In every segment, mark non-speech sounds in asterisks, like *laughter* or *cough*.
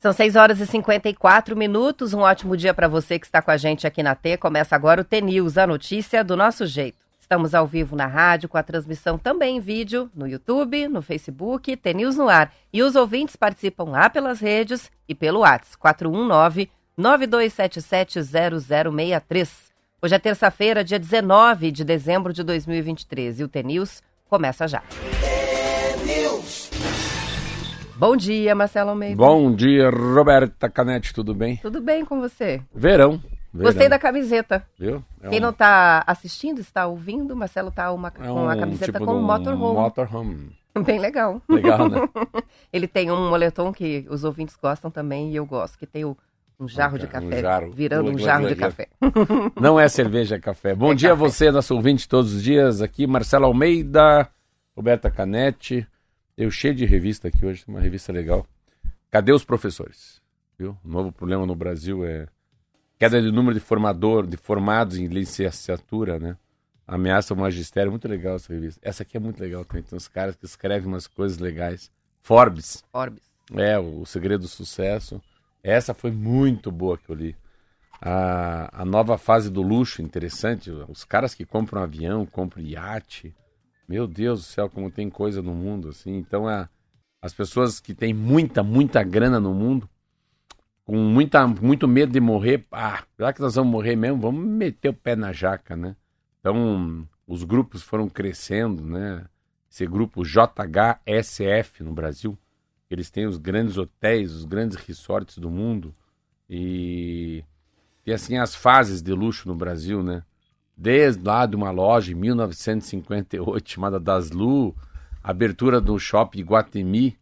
São 6 horas e 54 minutos. Um ótimo dia para você que está com a gente aqui na T. Começa agora o T-News, a notícia do nosso jeito. Estamos ao vivo na rádio, com a transmissão também em vídeo, no YouTube, no Facebook, T-News no ar. E os ouvintes participam lá pelas redes e pelo WhatsApp, 419-9277-0063. Hoje é terça-feira, dia 19 de dezembro de 2023 e o T-News começa já. Bom dia, Marcelo Almeida. Bom dia, Roberta Canete, tudo bem? Tudo bem com você? Verão. verão. Gostei da camiseta. Viu? É Quem um... não está assistindo, está ouvindo, Marcelo está uma, é com a camiseta tipo com um motorhome. motorhome. *laughs* Bem legal. Legal, né? *laughs* Ele tem um moletom que os ouvintes gostam também e eu gosto, que tem o, um jarro okay, de café, um jarro, virando um jarro de café. *laughs* Não é cerveja, é café. Bom é dia café. a você, nosso ouvinte todos os dias. Aqui, Marcelo Almeida, Roberta Canete. Eu cheio de revista aqui hoje, uma revista legal. Cadê os professores? Viu? O novo problema no Brasil é queda de número de formador, de formados em licenciatura, né? Ameaça o magistério, muito legal essa revista. Essa aqui é muito legal também, tem uns caras que escrevem umas coisas legais. Forbes. Forbes. É, o, o Segredo do Sucesso. Essa foi muito boa que eu li. A, a nova fase do luxo, interessante. Os caras que compram avião, compram iate, meu Deus do céu, como tem coisa no mundo, assim. Então, a, as pessoas que têm muita, muita grana no mundo, com muita, muito medo de morrer, ah, já que nós vamos morrer mesmo, vamos meter o pé na jaca, né? Então, os grupos foram crescendo, né? Esse grupo JHSF no Brasil, eles têm os grandes hotéis, os grandes resorts do mundo e, assim as fases de luxo no Brasil, né? desde lá de uma loja em 1958 chamada Daslu, abertura do shopping Guatemi,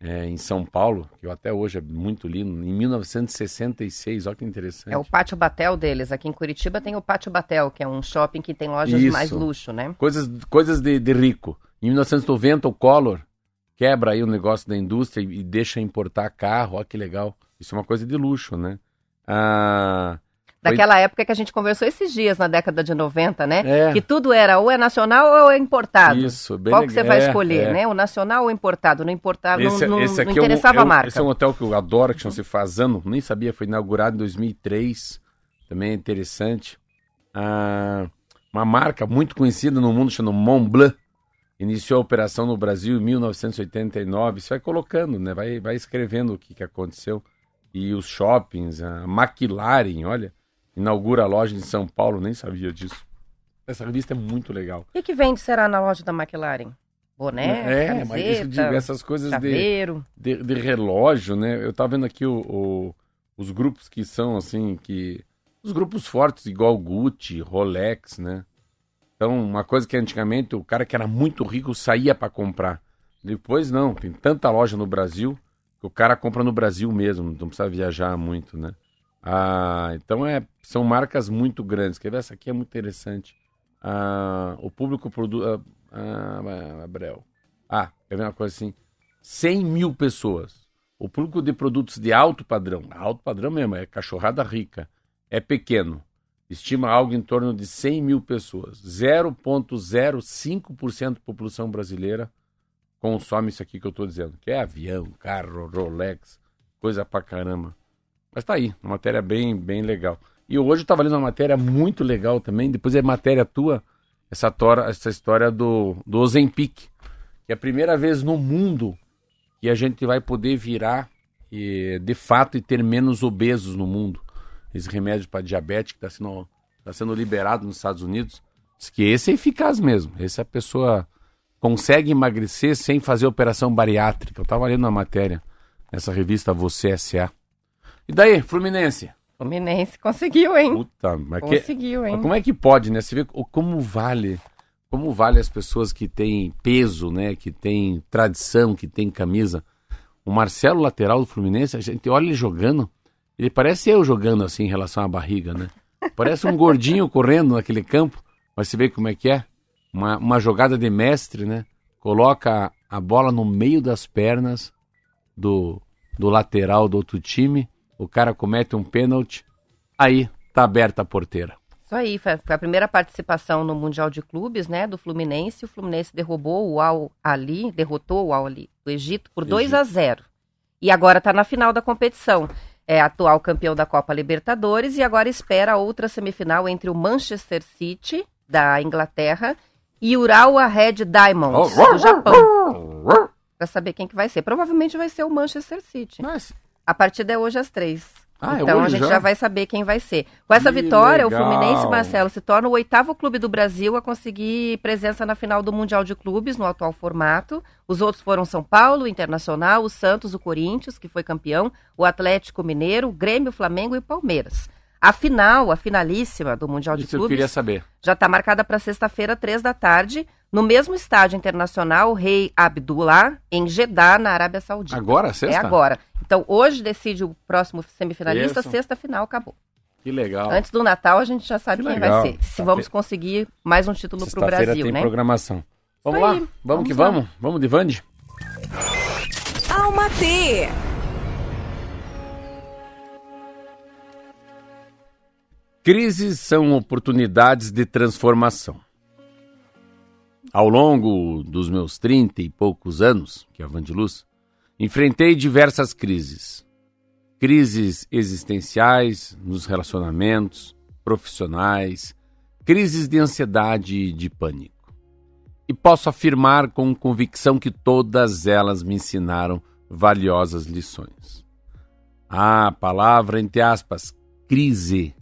é, em São Paulo, que até hoje é muito lindo, em 1966, olha que interessante. É o Pátio Batel deles, aqui em Curitiba tem o Pátio Batel, que é um shopping que tem lojas Isso. de mais luxo, né? Coisas, coisas de, de rico. Em 1990 o Collor quebra aí o negócio da indústria e deixa importar carro, olha que legal. Isso é uma coisa de luxo, né? Ah, Daquela Foi... época que a gente conversou esses dias, na década de 90, né? É. Que tudo era ou é nacional ou é importado. Isso, bem Qual que você vai é, escolher, é. né? O nacional ou importado? Não importava, esse, não, esse não interessava é um, a marca. Esse é um hotel que eu adoro, que chama-se Fazano. Nem sabia, foi inaugurado em 2003. Também é interessante. Ah, uma marca muito conhecida no mundo, chamada Mont Blanc. Iniciou a operação no Brasil em 1989. Você vai colocando, né? Vai, vai escrevendo o que, que aconteceu. E os shoppings, a McLaren, olha inaugura a loja em São Paulo, nem sabia disso. Essa revista é muito legal. O que, que vende será na loja da McLaren? Boné, é, camiseta, mas isso, digo, essas coisas de, de, de, relógio, né? Eu tava vendo aqui o, o, os grupos que são assim, que os grupos fortes, igual Gucci, Rolex, né? Então, uma coisa que antigamente o cara que era muito rico saía para comprar. Depois não, tem tanta loja no Brasil que o cara compra no Brasil mesmo, não precisa viajar muito, né? Ah, então é, são marcas muito grandes. Quer ver? Essa aqui é muito interessante. Ah, o público produz. Ah, ah, Abrel. Ah, quer ver uma coisa assim? 100 mil pessoas. O público de produtos de alto padrão, alto padrão mesmo, é cachorrada rica, é pequeno. Estima algo em torno de 100 mil pessoas. 0,05% da população brasileira consome isso aqui que eu estou dizendo, que é avião, carro, Rolex, coisa pra caramba. Mas tá aí, uma matéria bem, bem legal. E hoje eu estava lendo uma matéria muito legal também, depois é matéria tua, essa, tora, essa história do, do Ozempic, que é a primeira vez no mundo que a gente vai poder virar e, de fato e ter menos obesos no mundo. Esse remédio para diabetes que está sendo, tá sendo liberado nos Estados Unidos, diz que esse é eficaz mesmo. Esse a pessoa consegue emagrecer sem fazer operação bariátrica. Eu estava lendo uma matéria nessa revista Você S.A. E daí, Fluminense? Fluminense conseguiu, hein? Puta, mas conseguiu, que, hein? Mas como é que pode, né? Você vê como vale, como vale as pessoas que têm peso, né? Que têm tradição, que têm camisa. O Marcelo, lateral do Fluminense, a gente olha ele jogando, ele parece eu jogando assim em relação à barriga, né? Parece um gordinho correndo naquele campo, mas você vê como é que é? Uma, uma jogada de mestre, né? Coloca a bola no meio das pernas do, do lateral do outro time o cara comete um pênalti, aí tá aberta a porteira. Isso aí, foi a primeira participação no Mundial de Clubes, né, do Fluminense. O Fluminense derrubou o Al Ali, derrotou o Al Ali do Egito por 2 a 0. E agora está na final da competição. É atual campeão da Copa Libertadores e agora espera outra semifinal entre o Manchester City da Inglaterra e Urawa Red Diamonds do Japão. Para saber quem que vai ser. Provavelmente vai ser o Manchester City. Mas... A partida é hoje às três. Ah, é então é a gente já? já? vai saber quem vai ser. Com essa que vitória, legal. o Fluminense Marcelo se torna o oitavo clube do Brasil a conseguir presença na final do Mundial de Clubes no atual formato. Os outros foram São Paulo, o Internacional, o Santos, o Corinthians, que foi campeão, o Atlético Mineiro, o Grêmio, o Flamengo e o Palmeiras. A final, a finalíssima do Mundial de Isso Clubes. eu queria saber. Já está marcada para sexta-feira, três da tarde, no mesmo estádio internacional, o Rei Abdullah, em Jeddah, na Arábia Saudita. Agora, sexta? É agora. Então, hoje decide o próximo semifinalista, Isso. sexta final, acabou. Que legal. Antes do Natal, a gente já sabe que quem legal. vai ser. Se vamos conseguir mais um título para o Brasil, tem né? programação. Vamos lá? Vamos, vamos que lá. vamos? Vamos de Vande? Alma T. Crises são oportunidades de transformação. Ao longo dos meus trinta e poucos anos, que é a Vandiluz, enfrentei diversas crises. Crises existenciais, nos relacionamentos, profissionais, crises de ansiedade e de pânico. E posso afirmar com convicção que todas elas me ensinaram valiosas lições. A palavra, entre aspas, crise,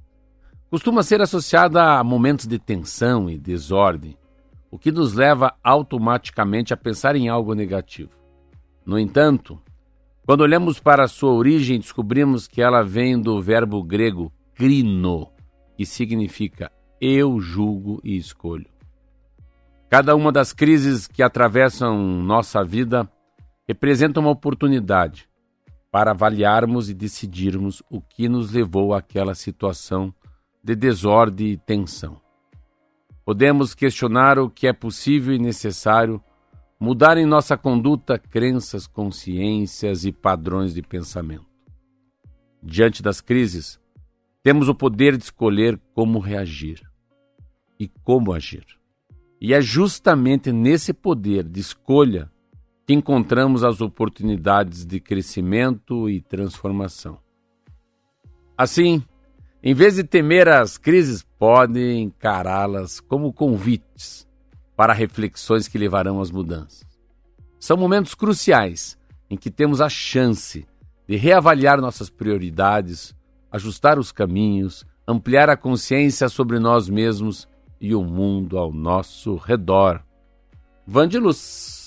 costuma ser associada a momentos de tensão e desordem, o que nos leva automaticamente a pensar em algo negativo. No entanto, quando olhamos para sua origem, descobrimos que ela vem do verbo grego crino, que significa eu julgo e escolho. Cada uma das crises que atravessam nossa vida representa uma oportunidade para avaliarmos e decidirmos o que nos levou àquela situação de desordem e tensão. Podemos questionar o que é possível e necessário mudar em nossa conduta crenças, consciências e padrões de pensamento. Diante das crises, temos o poder de escolher como reagir e como agir. E é justamente nesse poder de escolha que encontramos as oportunidades de crescimento e transformação. Assim, em vez de temer as crises, podem encará-las como convites para reflexões que levarão às mudanças. São momentos cruciais em que temos a chance de reavaliar nossas prioridades, ajustar os caminhos, ampliar a consciência sobre nós mesmos e o mundo ao nosso redor. Vandiluz.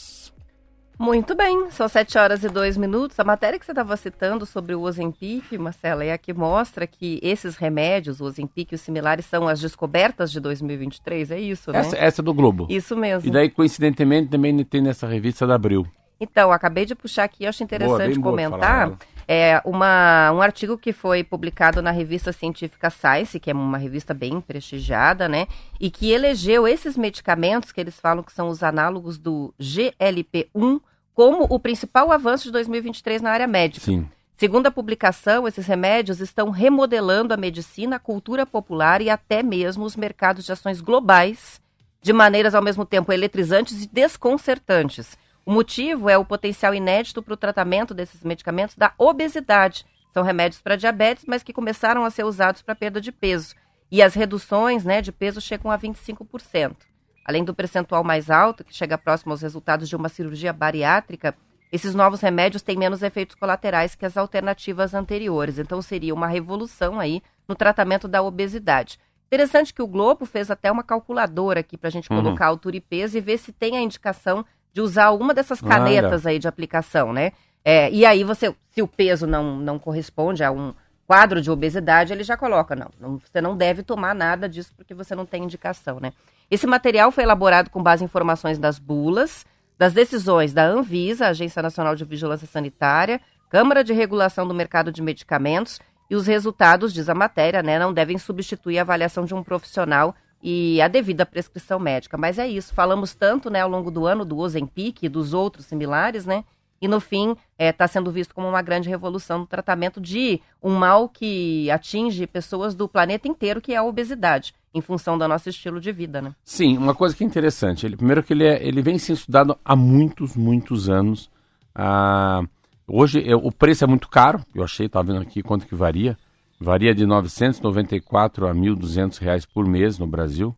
Muito bem, são 7 horas e 2 minutos. A matéria que você estava citando sobre o Ozempic, Marcela, é a que mostra que esses remédios, o Ozempic e os similares, são as descobertas de 2023, é isso, né? Essa, essa é do Globo. Isso mesmo. E daí, coincidentemente, também tem nessa revista da Abril. Então, acabei de puxar aqui, acho interessante boa, comentar. É uma, um artigo que foi publicado na revista científica Science, que é uma revista bem prestigiada, né? E que elegeu esses medicamentos que eles falam que são os análogos do GLP-1 como o principal avanço de 2023 na área médica. Sim. Segundo a publicação, esses remédios estão remodelando a medicina, a cultura popular e até mesmo os mercados de ações globais, de maneiras ao mesmo tempo eletrizantes e desconcertantes. O motivo é o potencial inédito para o tratamento desses medicamentos da obesidade. São remédios para diabetes, mas que começaram a ser usados para perda de peso. E as reduções né, de peso chegam a 25%. Além do percentual mais alto, que chega próximo aos resultados de uma cirurgia bariátrica, esses novos remédios têm menos efeitos colaterais que as alternativas anteriores. Então seria uma revolução aí no tratamento da obesidade. Interessante que o Globo fez até uma calculadora aqui para a gente uhum. colocar altura e peso e ver se tem a indicação de usar alguma dessas canetas aí de aplicação, né? É, e aí você, se o peso não, não corresponde a um quadro de obesidade, ele já coloca, não, não, você não deve tomar nada disso porque você não tem indicação, né? Esse material foi elaborado com base em informações das bulas, das decisões da Anvisa, Agência Nacional de Vigilância Sanitária, Câmara de Regulação do Mercado de Medicamentos, e os resultados, diz a matéria, né, não devem substituir a avaliação de um profissional e a devida prescrição médica. Mas é isso, falamos tanto né, ao longo do ano do Ozempic e dos outros similares, né? e no fim está sendo visto como uma grande revolução no tratamento de um mal que atinge pessoas do planeta inteiro, que é a obesidade, em função do nosso estilo de vida, né? Sim, uma coisa que é interessante, ele, primeiro que ele, é, ele vem sendo estudado há muitos, muitos anos. Ah, hoje é, o preço é muito caro, eu achei, estava vendo aqui quanto que varia. Varia de 994 a 1.200 reais por mês no Brasil,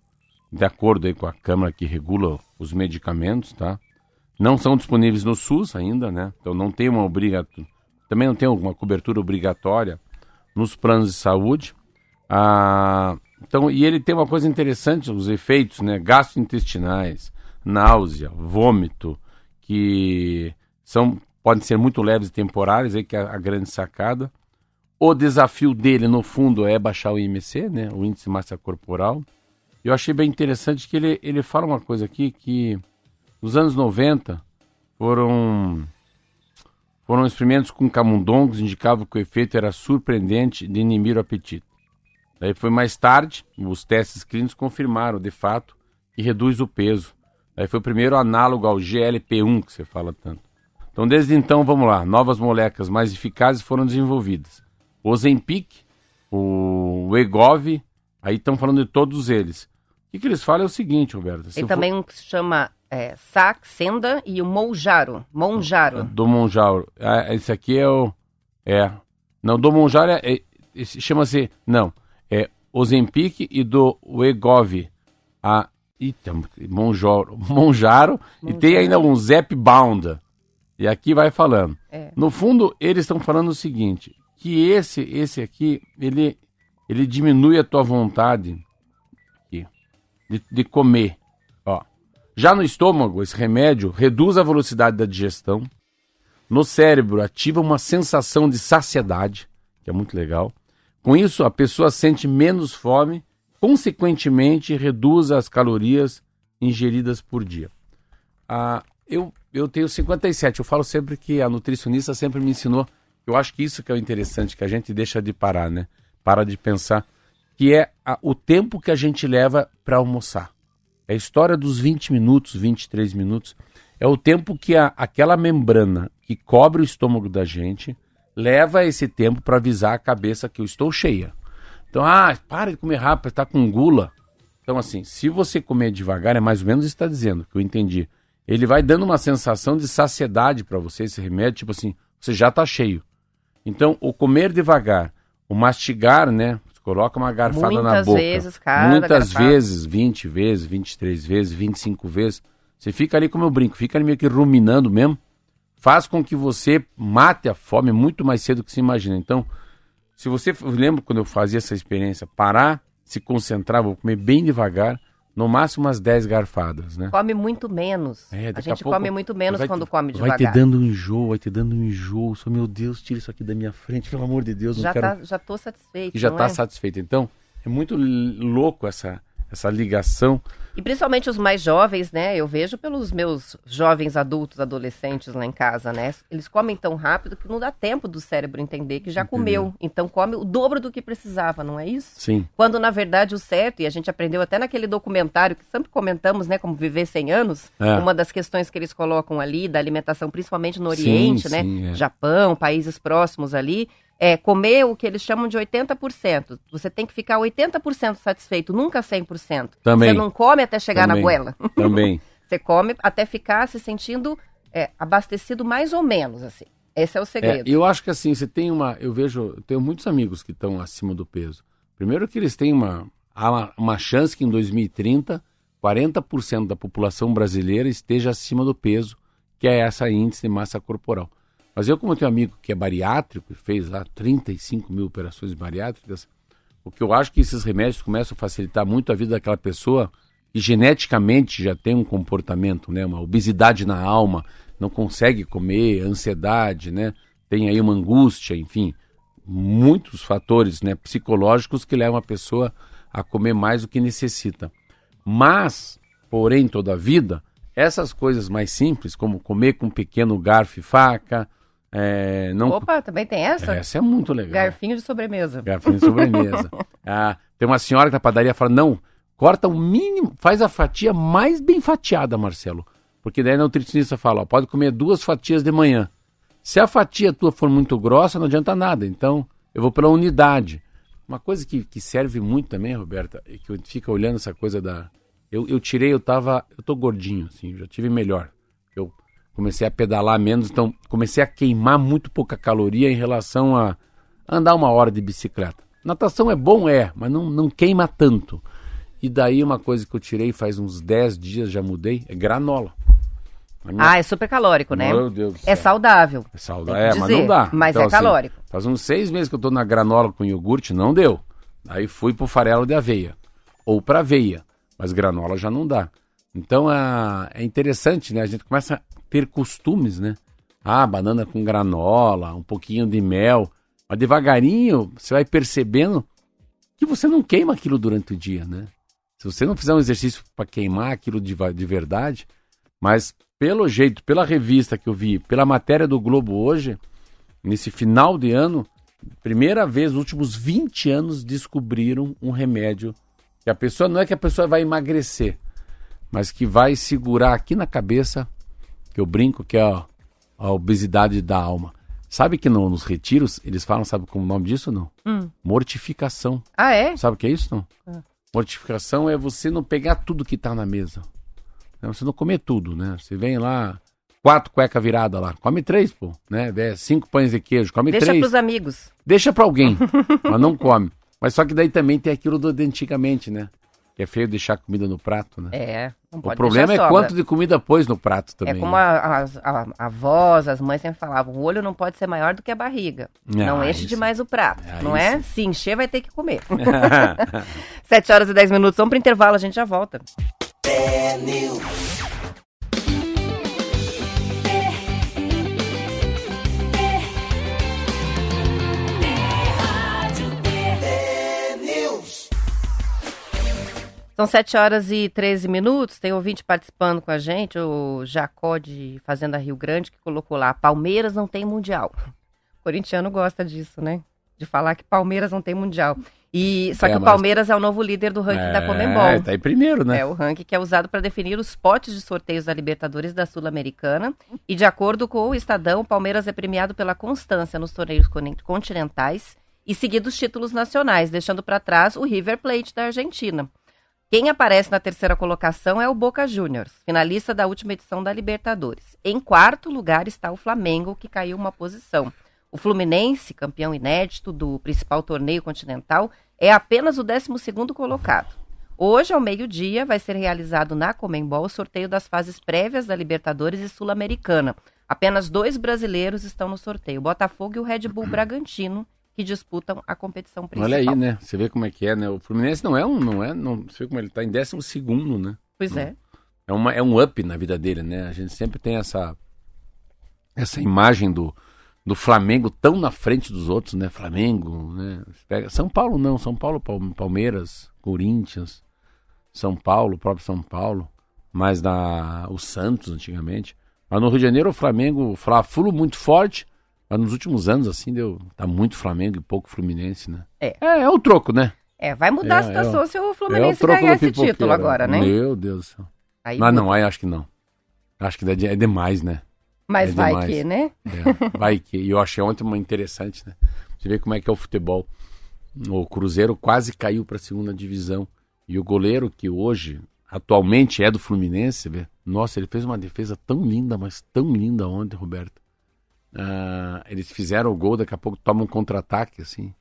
de acordo aí com a Câmara que regula os medicamentos, tá? Não são disponíveis no SUS ainda, né? Então não tem uma obrigatória, também não tem uma cobertura obrigatória nos planos de saúde. Ah, então, e ele tem uma coisa interessante, os efeitos, né? Gastrointestinais, náusea, vômito, que são podem ser muito leves e temporários, aí que é a grande sacada. O desafio dele, no fundo, é baixar o IMC, né? O índice de massa corporal. Eu achei bem interessante que ele, ele fala uma coisa aqui que nos anos 90 foram foram experimentos com camundongos indicavam que o efeito era surpreendente de inibir o apetite. Daí foi mais tarde, os testes clínicos confirmaram, de fato, que reduz o peso. Daí foi o primeiro análogo ao GLP-1 que você fala tanto. Então, desde então, vamos lá, novas moléculas mais eficazes foram desenvolvidas. O Zempic, o Egov, aí estão falando de todos eles. O que, que eles falam é o seguinte, Roberto. Tem também for... um que se chama é, Saxenda e o Monjaro. Monjaro. Do Monjaro. Ah, esse aqui é o. É. Não, do Monjaro é. é Chama-se. Não. É Ozempic e do Egov. A. Eita, Monjaro. Monjaro. E tem ainda um Zepbound. E aqui vai falando. É. No fundo, eles estão falando o seguinte: que esse, esse aqui, ele, ele diminui a tua vontade de, de comer. Ó. Já no estômago, esse remédio reduz a velocidade da digestão. No cérebro, ativa uma sensação de saciedade, que é muito legal. Com isso, a pessoa sente menos fome, consequentemente, reduz as calorias ingeridas por dia. Ah, eu, eu tenho 57, eu falo sempre que a nutricionista sempre me ensinou eu acho que isso que é o interessante, que a gente deixa de parar, né? Para de pensar, que é a, o tempo que a gente leva para almoçar. É a história dos 20 minutos, 23 minutos. É o tempo que a, aquela membrana que cobre o estômago da gente leva esse tempo para avisar a cabeça que eu estou cheia. Então, ah, para de comer rápido, está com gula. Então, assim, se você comer devagar, é mais ou menos está dizendo, que eu entendi. Ele vai dando uma sensação de saciedade para você, esse remédio, tipo assim, você já está cheio. Então, o comer devagar, o mastigar, né? Você coloca uma garfada Muitas na boca. Vezes, cada Muitas garfada. vezes, 20 vezes, 23 vezes, 25 vezes. Você fica ali, como eu brinco, fica ali meio que ruminando mesmo. Faz com que você mate a fome muito mais cedo do que se imagina. Então, se você lembra quando eu fazia essa experiência, parar, se concentrar, vou comer bem devagar, no máximo umas 10 garfadas, né? Come muito menos. É, a gente a come muito menos vai, quando come devagar. Vai te dando um enjoo, vai te dando um enjoo. Só, meu Deus, tira isso aqui da minha frente, pelo amor de Deus. Já, não quero... tá, já tô satisfeito, E já tá é? satisfeito. Então, é muito louco essa, essa ligação. E principalmente os mais jovens, né? Eu vejo pelos meus jovens adultos, adolescentes lá em casa, né? Eles comem tão rápido que não dá tempo do cérebro entender que já comeu. Então come o dobro do que precisava, não é isso? Sim. Quando na verdade o certo, e a gente aprendeu até naquele documentário que sempre comentamos, né? Como viver 100 anos, é. uma das questões que eles colocam ali da alimentação, principalmente no Oriente, sim, né? Sim, é. Japão, países próximos ali, é comer o que eles chamam de 80%. Você tem que ficar 80% satisfeito, nunca 100%. Também. Você não come até chegar Também. na goela. *laughs* Também. Você come até ficar se sentindo é, abastecido mais ou menos, assim. Esse é o segredo. É, eu acho que assim, você tem uma. Eu vejo, eu tenho muitos amigos que estão acima do peso. Primeiro que eles têm uma, uma chance que em 2030 40% da população brasileira esteja acima do peso, que é essa índice de massa corporal. Mas eu, como tenho um amigo que é bariátrico e fez lá 35 mil operações bariátricas, o que eu acho que esses remédios começam a facilitar muito a vida daquela pessoa que geneticamente já tem um comportamento, né, uma obesidade na alma, não consegue comer, ansiedade, né, tem aí uma angústia, enfim, muitos fatores, né, psicológicos que levam a pessoa a comer mais do que necessita. Mas, porém, toda a vida, essas coisas mais simples, como comer com um pequeno garfo e faca, é, não... Opa, também tem essa? Essa é muito legal. Garfinho de sobremesa. Garfinho de sobremesa. *laughs* ah, tem uma senhora que na padaria fala, não, corta o mínimo, faz a fatia mais bem fatiada, Marcelo. Porque daí a nutricionista fala, ó, pode comer duas fatias de manhã. Se a fatia tua for muito grossa, não adianta nada. Então, eu vou pela unidade. Uma coisa que, que serve muito também, Roberta, é que eu fico olhando essa coisa da. Eu, eu tirei, eu tava. Eu tô gordinho, assim, já tive melhor. Eu comecei a pedalar menos, então comecei a queimar muito pouca caloria em relação a andar uma hora de bicicleta. Natação é bom, é, mas não, não queima tanto. E daí uma coisa que eu tirei faz uns 10 dias, já mudei, é granola. Minha... Ah, é super calórico, né? Meu Deus do É céu. saudável. É saudável, é, mas não dá. Mas Então, é assim, calórico. faz uns seis meses que eu tô na granola com iogurte, não deu. Aí fui pro farelo de aveia. Ou pra aveia. Mas granola já não dá. Então a- é interessante, né? A gente começa ter costumes, né? Ah, banana com granola, um pouquinho de mel. Mas devagarinho você vai percebendo que você não queima aquilo durante o dia, né? Se você não fizer um exercício para queimar aquilo de, de verdade, mas pelo jeito, pela revista que eu vi, pela matéria do Globo hoje, nesse final de ano, primeira vez nos últimos 20 anos descobriram um remédio que a pessoa não é que a pessoa vai emagrecer, mas que vai segurar aqui na cabeça, que eu brinco que é a, a obesidade da alma. Sabe que no- nos retiros eles falam, sabe como o nome disso não? Hum. Mortificação. Ah, é? Sabe o que é isso, não? Ah. Mortificação é você não pegar tudo que tá na mesa. É você não comer tudo, né? Você vem lá, quatro cueca virada lá. Come três, pô. Né? Cinco pães de queijo, come Deixa três. pros amigos. Deixa pra alguém, *laughs* mas não come. Mas só que daí também tem aquilo do de antigamente, né? Que é feio deixar comida no prato, né? É, o problema é sobra. quanto de comida pôs no prato É também. como né? a, as- a, a avós, as mães sempre falavam, o olho não pode ser maior do que a barriga. não Ah, enche isso. demais o prato, Ah, não é? isso. Se encher, vai ter que comer. *laughs* *laughs* 7 horas e 10 minutos, vamos pro intervalo, a gente já volta. São 7 horas e 13 minutos. Tem ouvinte participando com a gente, o Jacó de Fazenda Rio Grande, que colocou lá: Palmeiras não tem mundial. O *laughs* corintiano gosta disso, né? De falar que Palmeiras não tem mundial. E só É, que o mas- Palmeiras é o novo líder do ranking da Comembol. É, tá em primeiro, né? É o ranking que é usado para definir os potes de sorteios da Libertadores da Sul-Americana. E de acordo com o Estadão, o Palmeiras é premiado pela constância nos torneios con- continentais e seguido os títulos nacionais, deixando para trás o River Plate da Argentina. Quem aparece na terceira colocação é o Boca Juniors, finalista da última edição da Libertadores. Em quarto lugar está o Flamengo, que caiu uma posição. O Fluminense, campeão inédito do principal torneio continental, é apenas o 12º colocado. Hoje, ao meio-dia, vai ser realizado na Comembol o sorteio das fases prévias da Libertadores e Sul-Americana. Apenas dois brasileiros estão no sorteio, o Botafogo e o Red Bull Bragantino, que disputam a competição principal. Olha aí, né? Você vê como é que é, né? O Fluminense não é um, não é, não, você vê como ele tá em décimo segundo, né? Pois é. É, uma, é um up na vida dele, né? A gente sempre tem essa essa imagem do, do Flamengo tão na frente dos outros, né? Flamengo, né? Pega, São Paulo não, São Paulo, Pal- Palmeiras, Corinthians, São Paulo, próprio São Paulo, mas na o Santos antigamente. Mas no Rio de Janeiro o Flamengo, o Fla-Flu muito forte, mas nos últimos anos assim deu tá muito Flamengo e pouco Fluminense, né? É. É, é o troco, né? É, vai mudar a É, situação é o- se o é o Fluminense ganhar esse título agora, né? Meu Deus do céu. Aí Mas muda. não, aí acho que não. Acho que é é demais, né? Mas é vai demais. que, né? É, vai que. E eu achei ontem uma interessante, né? Você vê como é que é o futebol. O Cruzeiro quase caiu para a segunda divisão. E o goleiro, que hoje, atualmente é do Fluminense, vê? Nossa, ele fez uma defesa tão linda, mas tão linda ontem, Roberto. Ah, eles fizeram o gol, daqui a pouco tomam um contra-ataque, assim.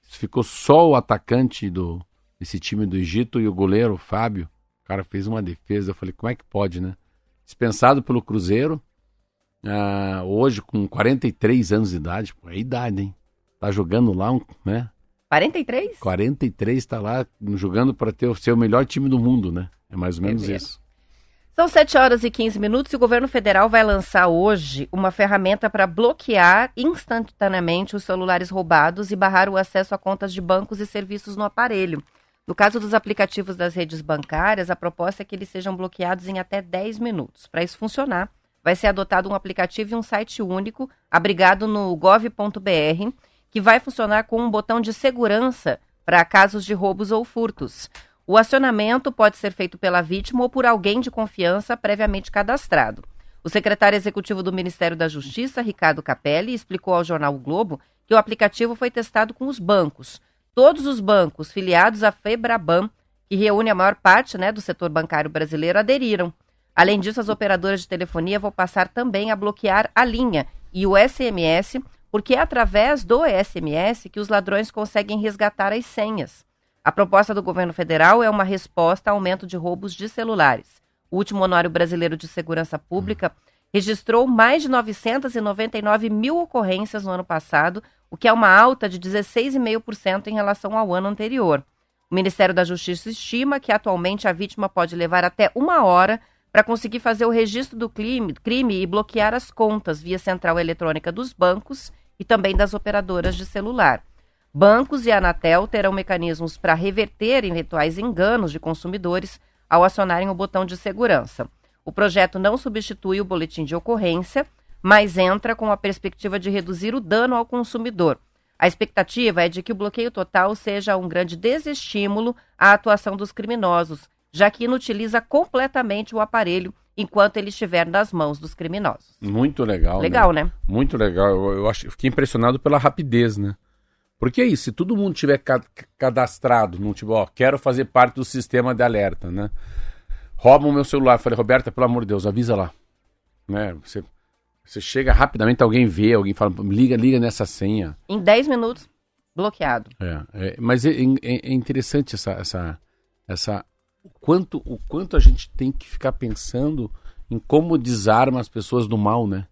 Ficou só o atacante do, desse time do Egito e o goleiro, o Fábio. O cara fez uma defesa. Eu falei, como é que pode, né? Dispensado pelo Cruzeiro. Ah, hoje, com 43 anos de idade, pô, é idade, hein? Tá jogando lá, um, né? 43? 43 tá lá jogando para ter o seu melhor time do mundo, né? É mais ou menos mesmo. isso. São 7 horas e 15 minutos e o governo federal vai lançar hoje uma ferramenta para bloquear instantaneamente os celulares roubados e barrar o acesso a contas de bancos e serviços no aparelho. No caso dos aplicativos das redes bancárias, a proposta é que eles sejam bloqueados em até 10 minutos. Para isso funcionar, vai ser adotado um aplicativo e um site único, abrigado no gov.br, que vai funcionar com um botão de segurança para casos de roubos ou furtos. O acionamento pode ser feito pela vítima ou por alguém de confiança previamente cadastrado. O secretário executivo do Ministério da Justiça, Ricardo Capelli, explicou ao jornal o Globo que o aplicativo foi testado com os bancos. Todos os bancos filiados à Febraban, que reúne a maior parte né, do setor bancário brasileiro, aderiram. Além disso, as operadoras de telefonia vão passar também a bloquear a linha e o SMS, porque é através do SMS que os ladrões conseguem resgatar as senhas. A proposta do governo federal é uma resposta ao aumento de roubos de celulares. O último Anuário Brasileiro de Segurança Pública registrou mais de 999 mil ocorrências no ano passado, o que é uma alta de 16,5% em relação ao ano anterior. O Ministério da Justiça estima que atualmente a vítima pode levar até uma hora para conseguir fazer o registro do crime, crime e bloquear as contas via central eletrônica dos bancos e também das operadoras de celular. Bancos e Anatel terão mecanismos para reverter eventuais enganos de consumidores ao acionarem o botão de segurança. O projeto não substitui o boletim de ocorrência, mas entra com a perspectiva de reduzir o dano ao consumidor. A expectativa é de que o bloqueio total seja um grande desestímulo à atuação dos criminosos, já que inutiliza completamente o aparelho enquanto ele estiver nas mãos dos criminosos. Muito legal. Legal, né? né? Muito legal. Eu, eu, acho, eu fiquei impressionado pela rapidez, né? Porque é isso, se todo mundo tiver cadastrado, não tipo, ó, quero fazer parte do sistema de alerta, né? Roubam o meu celular. Falei, Roberta, pelo amor de Deus, avisa lá. Né? Você, você chega rapidamente, alguém vê, alguém fala, liga, liga nessa senha. Em 10 minutos, bloqueado. É, é mas é, é, é, interessante essa, essa, essa o quanto, o quanto a gente tem que ficar pensando em como desarma as pessoas do mal, né?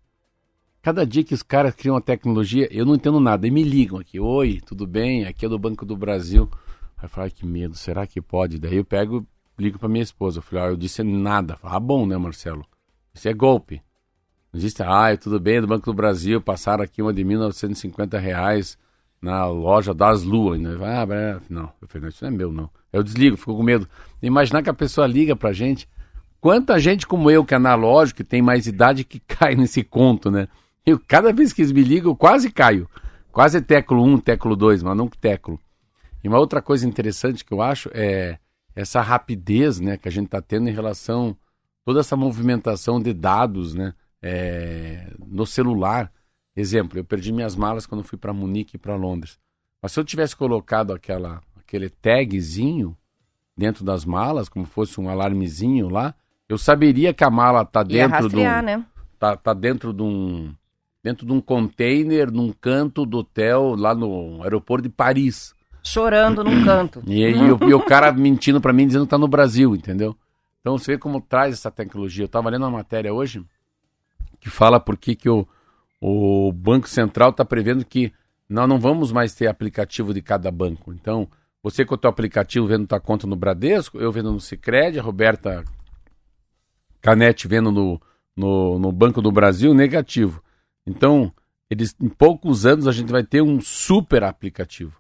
Cada dia que os caras criam uma tecnologia, eu não entendo nada. E me ligam aqui, oi, tudo bem? Aqui é do Banco do Brasil. Aí eu falo, que medo, será que pode? Daí eu pego, ligo para minha esposa. Eu falei, ah, eu disse nada. Falo, ah, bom, né, Marcelo? Isso é golpe. Não existe, ah, tudo bem, é do Banco do Brasil, passaram aqui uma de 1.950 reais na loja das luas. Né? Ah, não, eu falei, não, isso não é meu, não. Eu desligo, fico com medo. Imaginar que a pessoa liga pra gente. Quanta gente como eu, que é analógico, que tem mais idade, que *laughs* cai nesse conto, né? Eu, cada vez que eles me ligam, eu quase caio. Quase teclo 1, teclo 2, mas não teclo. E uma outra coisa interessante que eu acho é essa rapidez né, que a gente está tendo em relação toda essa movimentação de dados né, é, no celular. Exemplo, eu perdi minhas malas quando fui para Munique e para Londres. Mas se eu tivesse colocado aquela, aquele tagzinho dentro das malas, como fosse um alarmezinho lá, eu saberia que a mala está dentro do. Né? Tá, tá dentro de um dentro de um container, num canto do hotel, lá no aeroporto de Paris. Chorando num canto. E, e, e, o, e o, cara mentindo para mim, dizendo que tá no Brasil, entendeu? Então você vê como traz essa tecnologia. Eu tava lendo uma matéria hoje que fala por que, que o, o Banco Central está prevendo que nós não vamos mais ter aplicativo de cada banco. Então, você com o teu aplicativo vendo tua conta no Bradesco, eu vendo no Cicred, a Roberta Canete vendo no, no, no Banco do Brasil, negativo. Então, eles, em poucos anos a gente vai ter um super aplicativo.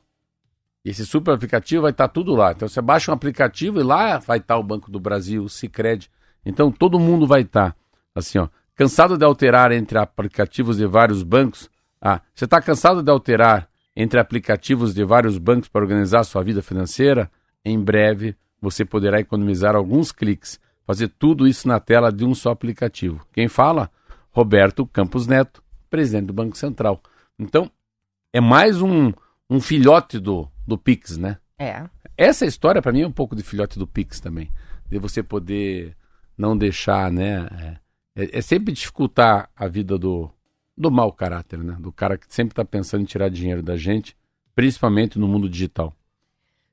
E esse super aplicativo vai estar tudo lá. Então você baixa um aplicativo e lá vai estar o Banco do Brasil, o Cicred. Então todo mundo vai estar. Assim, ó. Cansado de alterar entre aplicativos de vários bancos? Ah, você está cansado de alterar entre aplicativos de vários bancos para organizar sua vida financeira? Em breve você poderá economizar alguns cliques, fazer tudo isso na tela de um só aplicativo. Quem fala? Roberto Campos Neto presidente do Banco Central. Então, é mais um, um filhote do, do Pix, né? É. Essa história, para mim, é um pouco de filhote do Pix também. De você poder não deixar, né? É, é, é sempre dificultar a vida do, do mau caráter, né? Do cara que sempre está pensando em tirar dinheiro da gente, principalmente no mundo digital.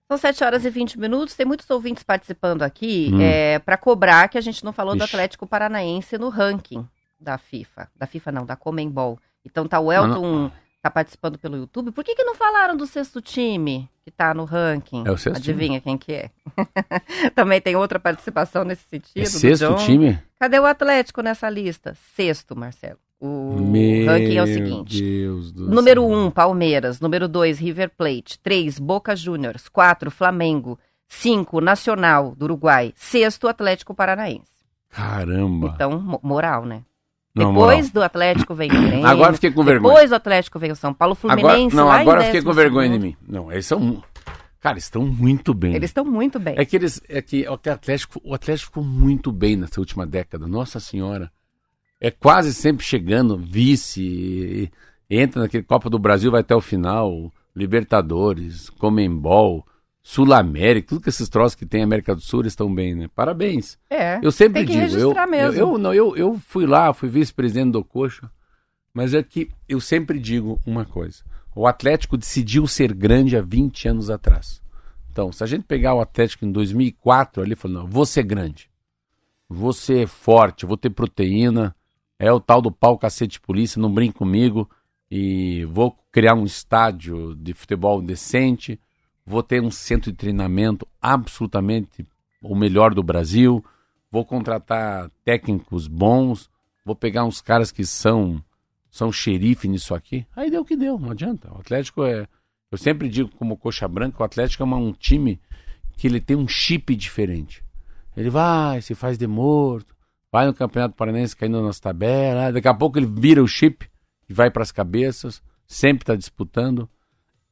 São 7 horas e 20 minutos. Tem muitos ouvintes participando aqui hum. é, para cobrar que a gente não falou Ixi. do Atlético Paranaense no ranking da FIFA. Da FIFA não, da Comembol. Então tá o Elton tá participando pelo YouTube. Por que, que não falaram do sexto time que tá no ranking? É o sexto Adivinha time. quem que é? *laughs* Também tem outra participação nesse sentido. É sexto time? Cadê o Atlético nessa lista? Sexto, Marcelo. O Meu ranking é o seguinte: Deus do número 1, um, Palmeiras. Número 2, River Plate. 3, Boca Juniors. 4, Flamengo. 5, Nacional do Uruguai. Sexto, Atlético Paranaense. Caramba! Então, moral, né? Depois do Atlético veio o *clears throat* Grêmio. Agora fiquei com vergonha. Depois do Atlético veio o São Paulo, Fluminense. Agora, não, agora fiquei com vergonha de mim. Não, eles são. Cara, estão muito bem. Eles estão muito bem. É que eles. É que o Atlético, o Atlético ficou muito bem nessa última década. Nossa Senhora. é quase sempre chegando, vice, entra naquele Copa do Brasil, vai até o final, Libertadores, Comembol, Sul-América, tudo que esses troços que tem América do Sul estão bem, né? Parabéns. É. Eu sempre tem que digo, eu, mesmo. eu, eu, não, eu, eu fui lá, fui vice-presidente do Coxa, mas é que eu sempre digo uma coisa. O Atlético decidiu ser grande há 20 anos atrás. Então, se a gente pegar o Atlético em 2004, ali falou, não, vou ser grande. Vou ser forte, vou ter proteína. É o tal do pau cacete polícia, não brinque comigo. E vou criar um estádio de futebol decente. Vou ter um centro de treinamento absolutamente o melhor do Brasil. Vou contratar técnicos bons. Vou pegar uns caras que são são xerife nisso aqui. Aí deu o que deu, não adianta. O Atlético é. Eu sempre digo, como coxa branca, o Atlético é um time que ele tem um chip diferente. Ele vai, se faz de morto, vai no Campeonato Paranense caindo nas tabelas, daqui a pouco ele vira o chip e vai para as cabeças, sempre está disputando.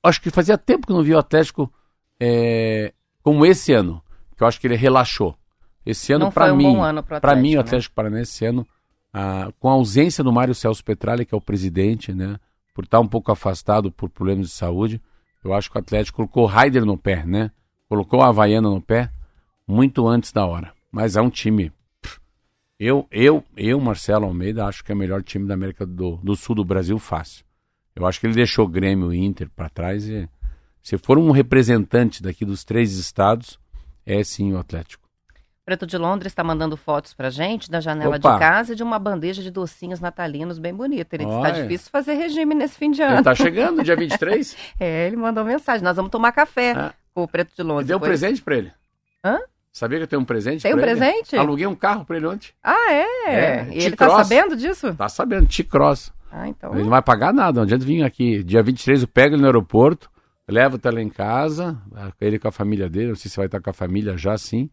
Acho que fazia tempo que não vi o Atlético é, como esse ano, que eu acho que ele relaxou. Esse ano, para um mim, para mim, o Atlético, né? Paranaense esse ano, ah, com a ausência do Mário Celso Petralha, que é o presidente, né, por estar um pouco afastado por problemas de saúde, eu acho que o Atlético colocou o Raider no pé, né? Colocou a Havaiana no pé muito antes da hora. Mas é um time. Eu, eu, eu, Marcelo Almeida, acho que é o melhor time da América do, do Sul do Brasil fácil. Eu acho que ele deixou o Grêmio e Inter para trás e se for um representante daqui dos três estados, é sim o Atlético. Preto de Londres está mandando fotos pra gente da janela Opa. de casa e de uma bandeja de docinhos natalinos bem bonita. Ele disse Olha. está difícil fazer regime nesse fim de Ele ano. tá chegando, dia 23? *laughs* É, ele mandou mensagem. Nós vamos tomar café Ah. com o Preto de Londres. Deu um Depois- presente pra ele. Hã? Sabia que eu tenho um presente Tem um pra ele? presente? Aluguei um carro pra ele ontem. Ah, é? É, e ele tá sabendo disso? Tá sabendo, T-Cross. Ah, então. Ele não vai pagar nada, não adianta vir aqui. Dia 23 eu pego ele no aeroporto, levo até lá em casa, ele com a família dele, não sei se vai estar com a família já sim.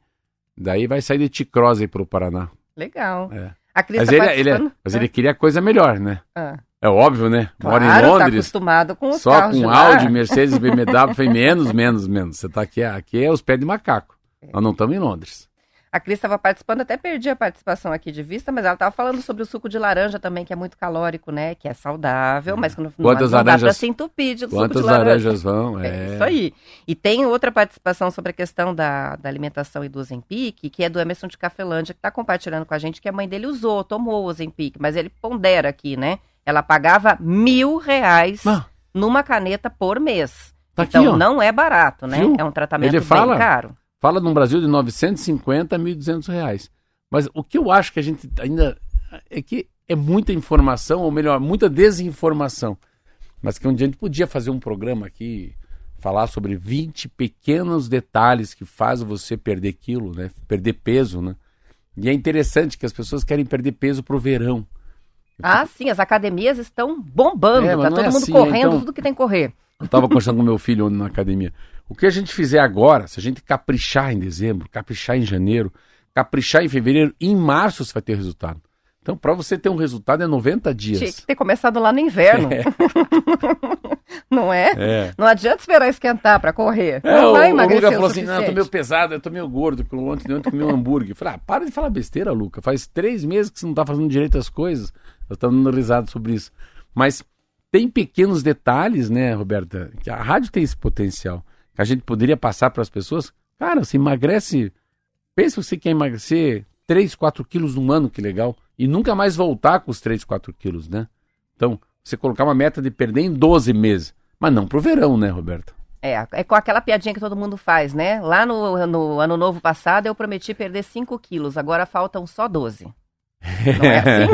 Daí vai sair de T-Cross aí pro Paraná. Legal. É. A Cris Mas, tá ele, ele, participando. mas ele queria coisa melhor, né? Ah, É óbvio, né? Mora claro, em tá Londres, acostumado com os só com. Audi, Mercedes, BMW, foi menos, menos, menos. Você tá aqui, aqui é os pés de macaco. Nós não estamos em Londres. A Cris estava participando, até perdi a participação aqui de vista, mas ela estava falando sobre o suco de laranja também, que é muito calórico, né? Que é saudável, mas que no, Quantas não dá pra laranjas- se entupir de suco de laranja. laranjas vão? É É. isso aí. E tem outra participação sobre a questão da, da alimentação e do Ozempic, que é do Emerson de Cafelândia, que está compartilhando com a gente que a mãe dele usou, tomou o Ozempic, mas ele pondera aqui, né? Ela pagava mil reais Ah, numa caneta por mês. Tá então aqui, não é barato, né? Viu? É um tratamento Ele bem fala- caro. Fala num Brasil de 950 a 1.200 reais. Mas o que eu acho que a gente ainda é que é muita informação, ou melhor, muita desinformação. Mas que um dia a gente podia fazer um programa aqui, falar sobre 20 pequenos detalhes que fazem você perder quilo, né? Perder peso, né? E é interessante que as pessoas querem perder peso pro verão. Ah, sim, as academias estão bombando, É, tá todo é mundo assim, correndo, então- tudo que tem que correr. Eu estava conversando com meu filho ontem na academia. O que a gente fizer agora, se a gente caprichar em dezembro, caprichar em janeiro, caprichar em fevereiro, em março você vai ter resultado. Então, para você ter um resultado é 90 Tinha dias. que ter começado lá no inverno. *laughs* não é? É. Não adianta esperar esquentar pra correr. É, não o, vai o emagrecer Luca o falou assim: não, eu tô meio pesado, eu tô meio gordo, porque ontem, ontem comi um hambúrguer. Eu falei, ah, para de falar besteira, Luca. Faz três meses que você não tá fazendo direito as coisas. Eu estamos dando risada sobre isso. Mas tem pequenos detalhes, né, Roberta? Que a rádio tem esse potencial. Que a gente poderia passar para as pessoas. Cara, você emagrece. Pensa você quer emagrecer 3, 4 quilos num ano, que legal. E nunca mais voltar com os 3, 4 quilos, né? Então, você colocar uma meta de perder em 12 meses. Mas não pro verão, né, Roberta? É, é com aquela piadinha que todo mundo faz, né? Lá no, no ano novo passado eu prometi perder 5 quilos, agora faltam só 12. Não é assim?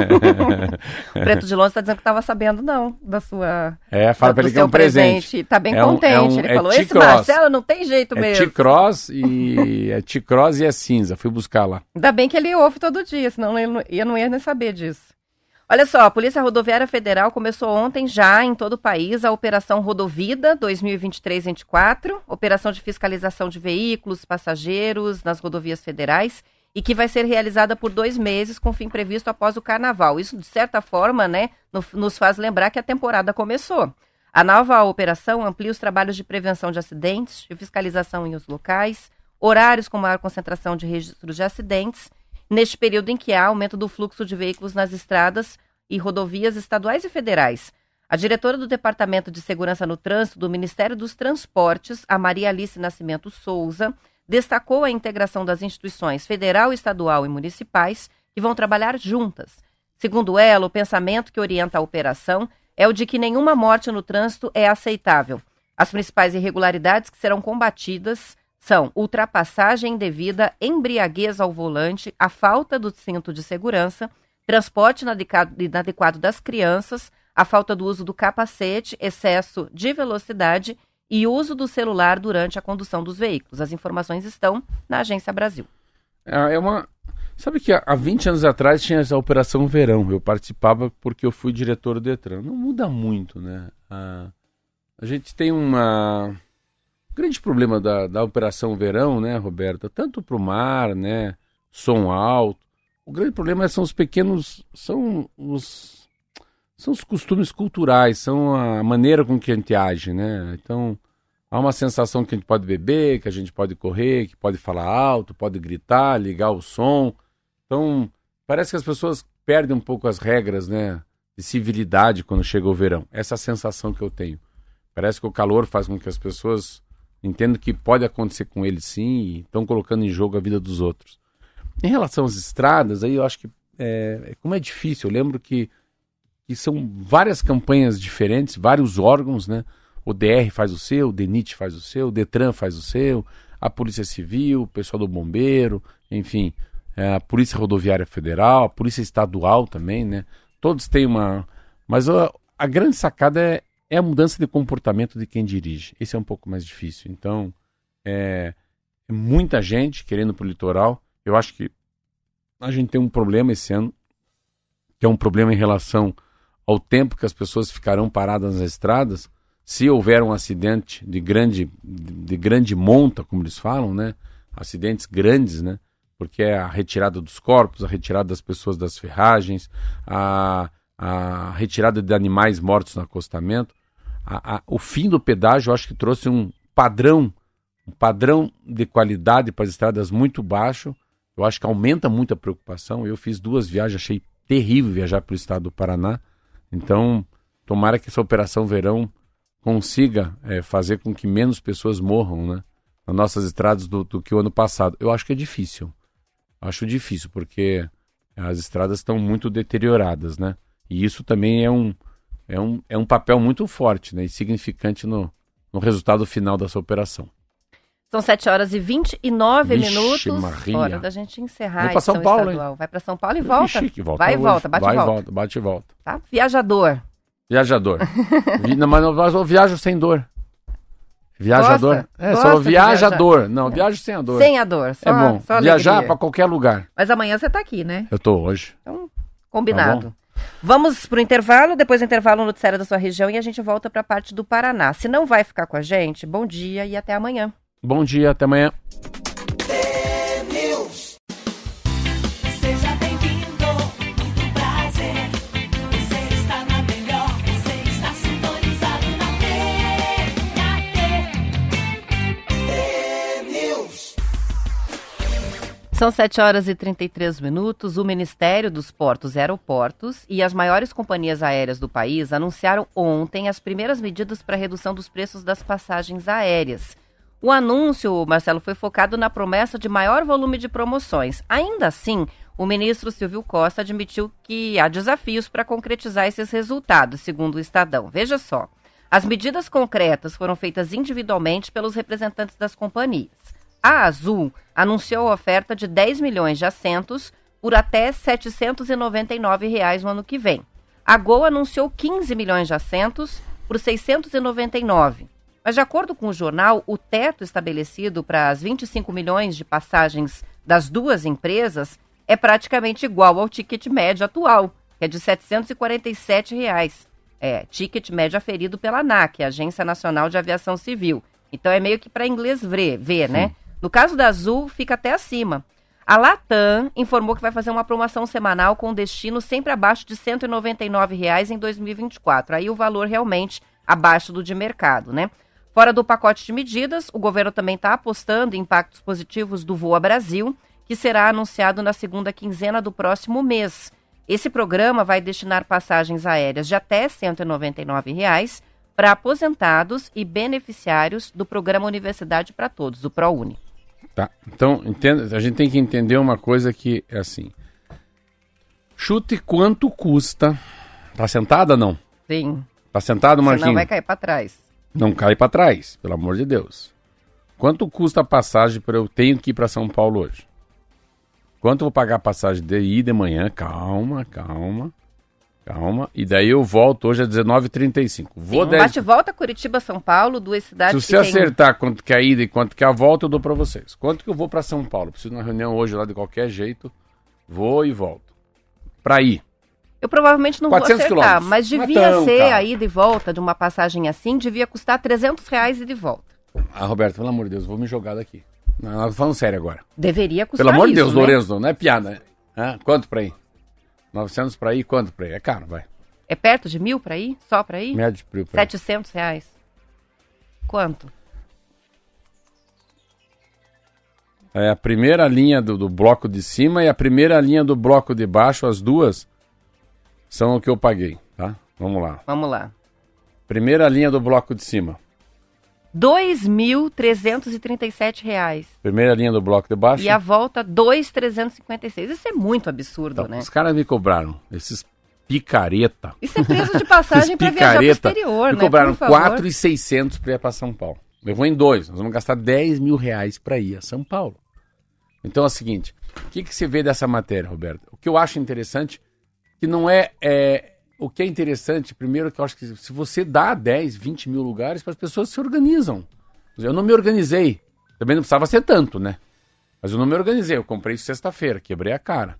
o *laughs* Preto de Londres está dizendo que estava sabendo, não, da sua. É, fala do pra ele que é seu um presente. Tá bem É um- contente. é um- Ele é falou: esse. Marcelo não tem jeito É mesmo. T-Cross *laughs* e é T-Cross e é cinza. Fui buscar lá. Ainda bem que ele ouve todo dia, senão ele não ia, não ia nem saber disso. Olha só, a Polícia Rodoviária Federal começou ontem já em todo o país a Operação Rodovida 2023-24, operação de fiscalização de veículos, passageiros nas rodovias federais e que vai ser realizada por dois meses com fim previsto após o Carnaval. Isso, de certa forma, né, no- nos faz lembrar que a temporada começou. A nova operação amplia os trabalhos de prevenção de acidentes, de fiscalização em os locais, horários com maior concentração de registros de acidentes neste período em que há aumento do fluxo de veículos nas estradas e rodovias estaduais e federais. A diretora do Departamento de Segurança no Trânsito do Ministério dos Transportes, a Maria Alice Nascimento Souza, destacou a integração das instituições federal, estadual e municipais que vão trabalhar juntas. Segundo ela, o pensamento que orienta a operação é o de que nenhuma morte no trânsito é aceitável. As principais irregularidades que serão combatidas são ultrapassagem indevida, embriaguez ao volante, a falta do cinto de segurança, transporte inadequado das crianças, a falta do uso do capacete, excesso de velocidade e uso do celular durante a condução dos veículos. As informações estão na Agência Brasil. É, é uma. Sabe que há 20 anos atrás tinha essa Operação Verão. Eu participava porque eu fui diretor do Detran. Não muda muito, né? A, a gente tem uma. O grande problema da, da Operação Verão, né, Roberta? Tanto para o mar, né? Som alto. O grande problema são os pequenos. São os são os costumes culturais, são a maneira com que a gente age, né? Então, há uma sensação que a gente pode beber, que a gente pode correr, que pode falar alto, pode gritar, ligar o som. Então, parece que as pessoas perdem um pouco as regras, né? De civilidade quando chega o verão. Essa é a sensação que eu tenho. Parece que o calor faz com que as pessoas entendam que pode acontecer com eles sim e estão colocando em jogo a vida dos outros. Em relação às estradas, aí eu acho que é, como é difícil. Eu lembro que que são várias campanhas diferentes, vários órgãos, né? O DR faz o seu, o DENIT faz o seu, o DETRAN faz o seu, a Polícia Civil, o pessoal do Bombeiro, enfim, é, a Polícia Rodoviária Federal, a Polícia Estadual também, né? Todos têm uma. Mas a, a grande sacada é, é, a mudança de comportamento de quem dirige. Esse é um pouco mais difícil. Então, é, é muita gente querendo para o litoral. Eu acho que a gente tem um problema esse ano, que é um problema em relação ao tempo que as pessoas ficarão paradas nas estradas, se houver um acidente de grande, de grande monta, como eles falam, né? Acidentes grandes, né? Porque é a retirada dos corpos, a retirada das pessoas das ferragens, a, a retirada de animais mortos no acostamento. A, a, o fim do pedágio, eu acho que trouxe um padrão, um padrão de qualidade para as estradas muito baixo. Eu acho que aumenta muito a preocupação. Eu fiz duas viagens, achei terrível viajar para o estado do Paraná então, tomara que essa operação verão consiga é, fazer com que menos pessoas morram né, nas nossas estradas do, do, que o ano passado. Eu acho que é difícil. Acho difícil, porque as estradas estão muito deterioradas, né? E isso também é um, é um, é um papel muito forte né, e significante no, no resultado final dessa operação. São 7 horas e 29 Vixe, minutos. Maria. Hora da gente encerrar a pra São Paulo, estadual. Vai para São Paulo e volta. chique, volta Vai e volta, bate Vai e volta. volta, bate e volta. Tá? Viajador. Viajador. *laughs* Vi- não, mas mas eu viajo sem dor. Viajador. Gosta? É, Gosta só viajador. Não, viajo sem a dor. Sem a dor. Só, é bom. Só Viajar para qualquer lugar. Mas amanhã você tá aqui, né? Eu tô hoje. Combinado. Tá Vamos pro intervalo, depois do intervalo no noticiário da sua região e a gente volta para a parte do Paraná. Se não vai ficar com a gente, bom dia e até amanhã. Bom dia, até amanhã. São 7 horas e 33 minutos. O Ministério dos Portos e Aeroportos e as maiores companhias aéreas do país anunciaram ontem as primeiras medidas para a redução dos preços das passagens aéreas. O anúncio, Marcelo, foi focado na promessa de maior volume de promoções. Ainda assim, o ministro Silvio Costa admitiu que há desafios para concretizar esses resultados, segundo o Estadão. Veja só. As medidas concretas foram feitas individualmente pelos representantes das companhias. A Azul anunciou a oferta de 10 milhões de assentos por até 799 reais no ano que vem. A Gol anunciou 15 milhões de assentos por 699. Mas, de acordo com o jornal, o teto estabelecido para as 25 milhões de passagens das duas empresas é praticamente igual ao ticket médio atual, que é de 747 reais. É, ticket médio aferido pela ANAC, Agência Nacional de Aviação Civil. Então é meio que para inglês ver, ver, né? No caso da Azul, fica até acima. A Latam informou que vai fazer uma promoção semanal com destino sempre abaixo de 199 reais em 2024. Aí o valor realmente abaixo do de mercado, né? Fora do pacote de medidas, o governo também está apostando em impactos positivos do Voa Brasil, que será anunciado na segunda quinzena do próximo mês. Esse programa vai destinar passagens aéreas de até 199 reais para aposentados e beneficiários do programa Universidade para Todos, o ProUni. Tá. Então, entenda, a gente tem que entender uma coisa que é assim. Chute quanto custa. Tá sentada não? Sim, Tá sentado, senão Marquinhos? vai cair para trás. Não cai pra trás, pelo amor de Deus. Quanto custa a passagem para eu tenho que ir para São Paulo hoje? Quanto eu vou pagar a passagem de ir de manhã? Calma, calma. Calma. E daí eu volto hoje às 19h35. Vou Sim, um 10... bate-volta Curitiba-São Paulo, duas Se cidades você que têm... acertar quanto que é a ida e quanto que é a volta, eu dou pra vocês. Quanto que eu vou pra São Paulo? Preciso de uma reunião hoje lá de qualquer jeito. Vou e volto. Pra ir. Eu provavelmente não vou 400 acertar, quilômetros. mas é devia tão ser caro. a ida e volta de uma passagem assim, devia custar 300 reais e volta. Ah, Roberto, pelo amor de Deus, vou me jogar daqui. Não, não, falando sério agora. Deveria custar Pelo amor de Deus, né? Lourenço, não é piada, né? Hã? Quanto pra ir? 900 pra ir, quanto pra ir? É caro, vai. É perto de mil para ir? Só para ir? Médio pra ir. 700 reais. Quanto? É a primeira linha do, do bloco de cima e a primeira linha do bloco de baixo, as duas, são o que eu paguei, tá? Vamos lá. Vamos lá. Primeira linha do bloco de cima. 2.337 reais. Primeira linha do bloco de baixo. E a volta, R$ 2.356. Isso é muito absurdo, Então, né? Os caras me cobraram, esses picareta. Isso é preço de passagem para viajar pro exterior, me né? cobraram Por favor. 4,600 para ir para São Paulo. Eu vou em dois, nós vamos gastar 10 mil reais para ir a São Paulo. Então é o seguinte, o que, que você vê dessa matéria, Roberto? O que eu acho interessante, que não é, é- O que é interessante, primeiro, que eu acho que se você dá 10, 20 mil lugares, as pessoas se organizam. Eu não me organizei. Também não precisava ser tanto, né? Mas eu não me organizei. Eu comprei isso sexta-feira, quebrei a cara.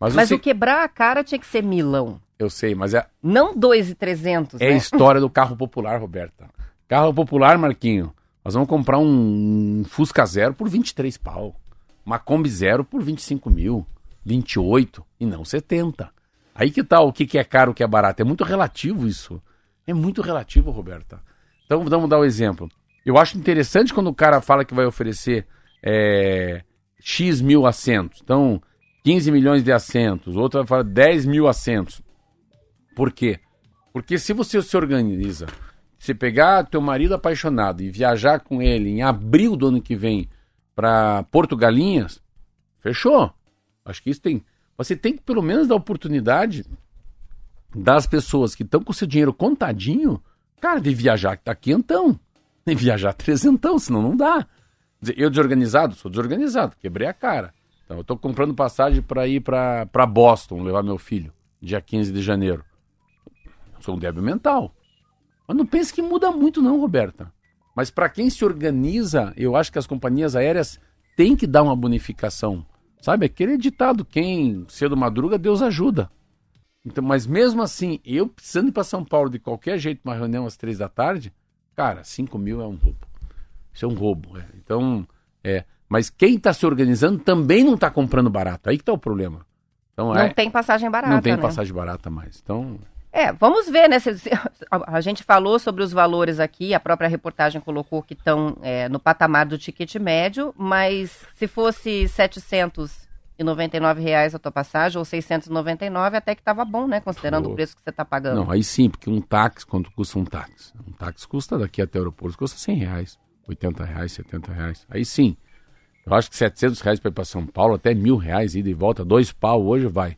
Mas, Mas eu, o sei, quebrar a cara tinha que ser milão. eu sei, mas é, Não 2.300, é a né? história do carro popular, Roberta. Carro popular, Marquinho. Nós vamos comprar um Fusca Zero por 23 pau. Uma Kombi Zero por 25 mil. 28 e não 70. Aí que tal o que que é caro, o que é barato? É muito relativo isso. É muito relativo, Roberta. Então vamos dar um exemplo. Eu acho interessante quando o cara fala que vai oferecer é, X mil assentos. Então, 15 milhões de assentos. Outro vai falar 10 mil assentos. Por quê? Porque se você se organiza, se pegar teu marido apaixonado e viajar com ele em abril do ano que vem para Porto Galinhas, fechou. Acho que isso tem. Você tem que pelo menos dar oportunidade das pessoas que estão com seu dinheiro contadinho, cara, de viajar que tá quentão. De viajar trezentão, senão não dá. Eu desorganizado? Sou desorganizado, quebrei a cara. Então eu tô comprando passagem para ir para Boston, levar meu filho, dia 15 de janeiro. Sou um débil mental. Mas não pense que muda muito não, Roberta. Mas para quem se organiza, eu acho que as companhias aéreas têm que dar uma bonificação. Sabe, aquele ditado, quem cedo madruga, Deus ajuda. Então, mas mesmo assim, eu precisando ir para São Paulo de qualquer jeito, uma reunião às três da tarde, cara, 5 mil é um roubo. Isso é um roubo. é. Então, é. Mas quem está se organizando também não está comprando barato. Aí que está o problema. Então, Não é, tem passagem barata, não tem né? passagem barata mais. Então, É, vamos ver, né? a, gente falou sobre os valores aqui, a própria reportagem colocou que estão é, no patamar do ticket médio, mas se fosse 799 reais a tua passagem, ou 699, até que estava bom, né? Considerando Pô. o preço que você está pagando. Não, aí sim, porque um táxi, quanto custa um táxi? Um táxi custa daqui até o aeroporto, custa 100 reais, 80 reais, 70 reais. Aí sim. Eu acho que 700 reais para ir para São Paulo, até mil reais, ida e volta, dois pau hoje vai.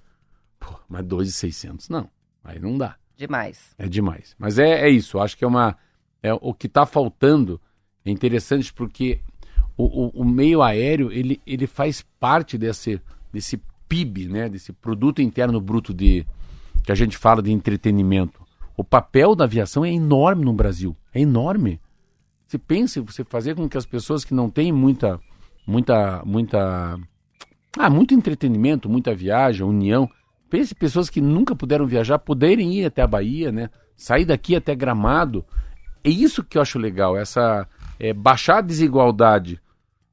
Pô, mas 2,600 não. Aí não dá. Demais. É demais. Mas é, é isso. Acho que é uma. É, o que está faltando é interessante porque o, o- o meio aéreo ele, ele faz parte desse, desse PIB, né? Desse produto interno bruto de que a gente fala de entretenimento. O papel da aviação é enorme no Brasil. É enorme. Você pensa em você fazer com que as pessoas que não têm muita, muita, muita, ah, muito entretenimento, muita viagem, união, pense pessoas que nunca puderam viajar, poderem ir até a Bahia, né? Sair daqui até Gramado. É isso que eu acho legal, essa é, baixar a desigualdade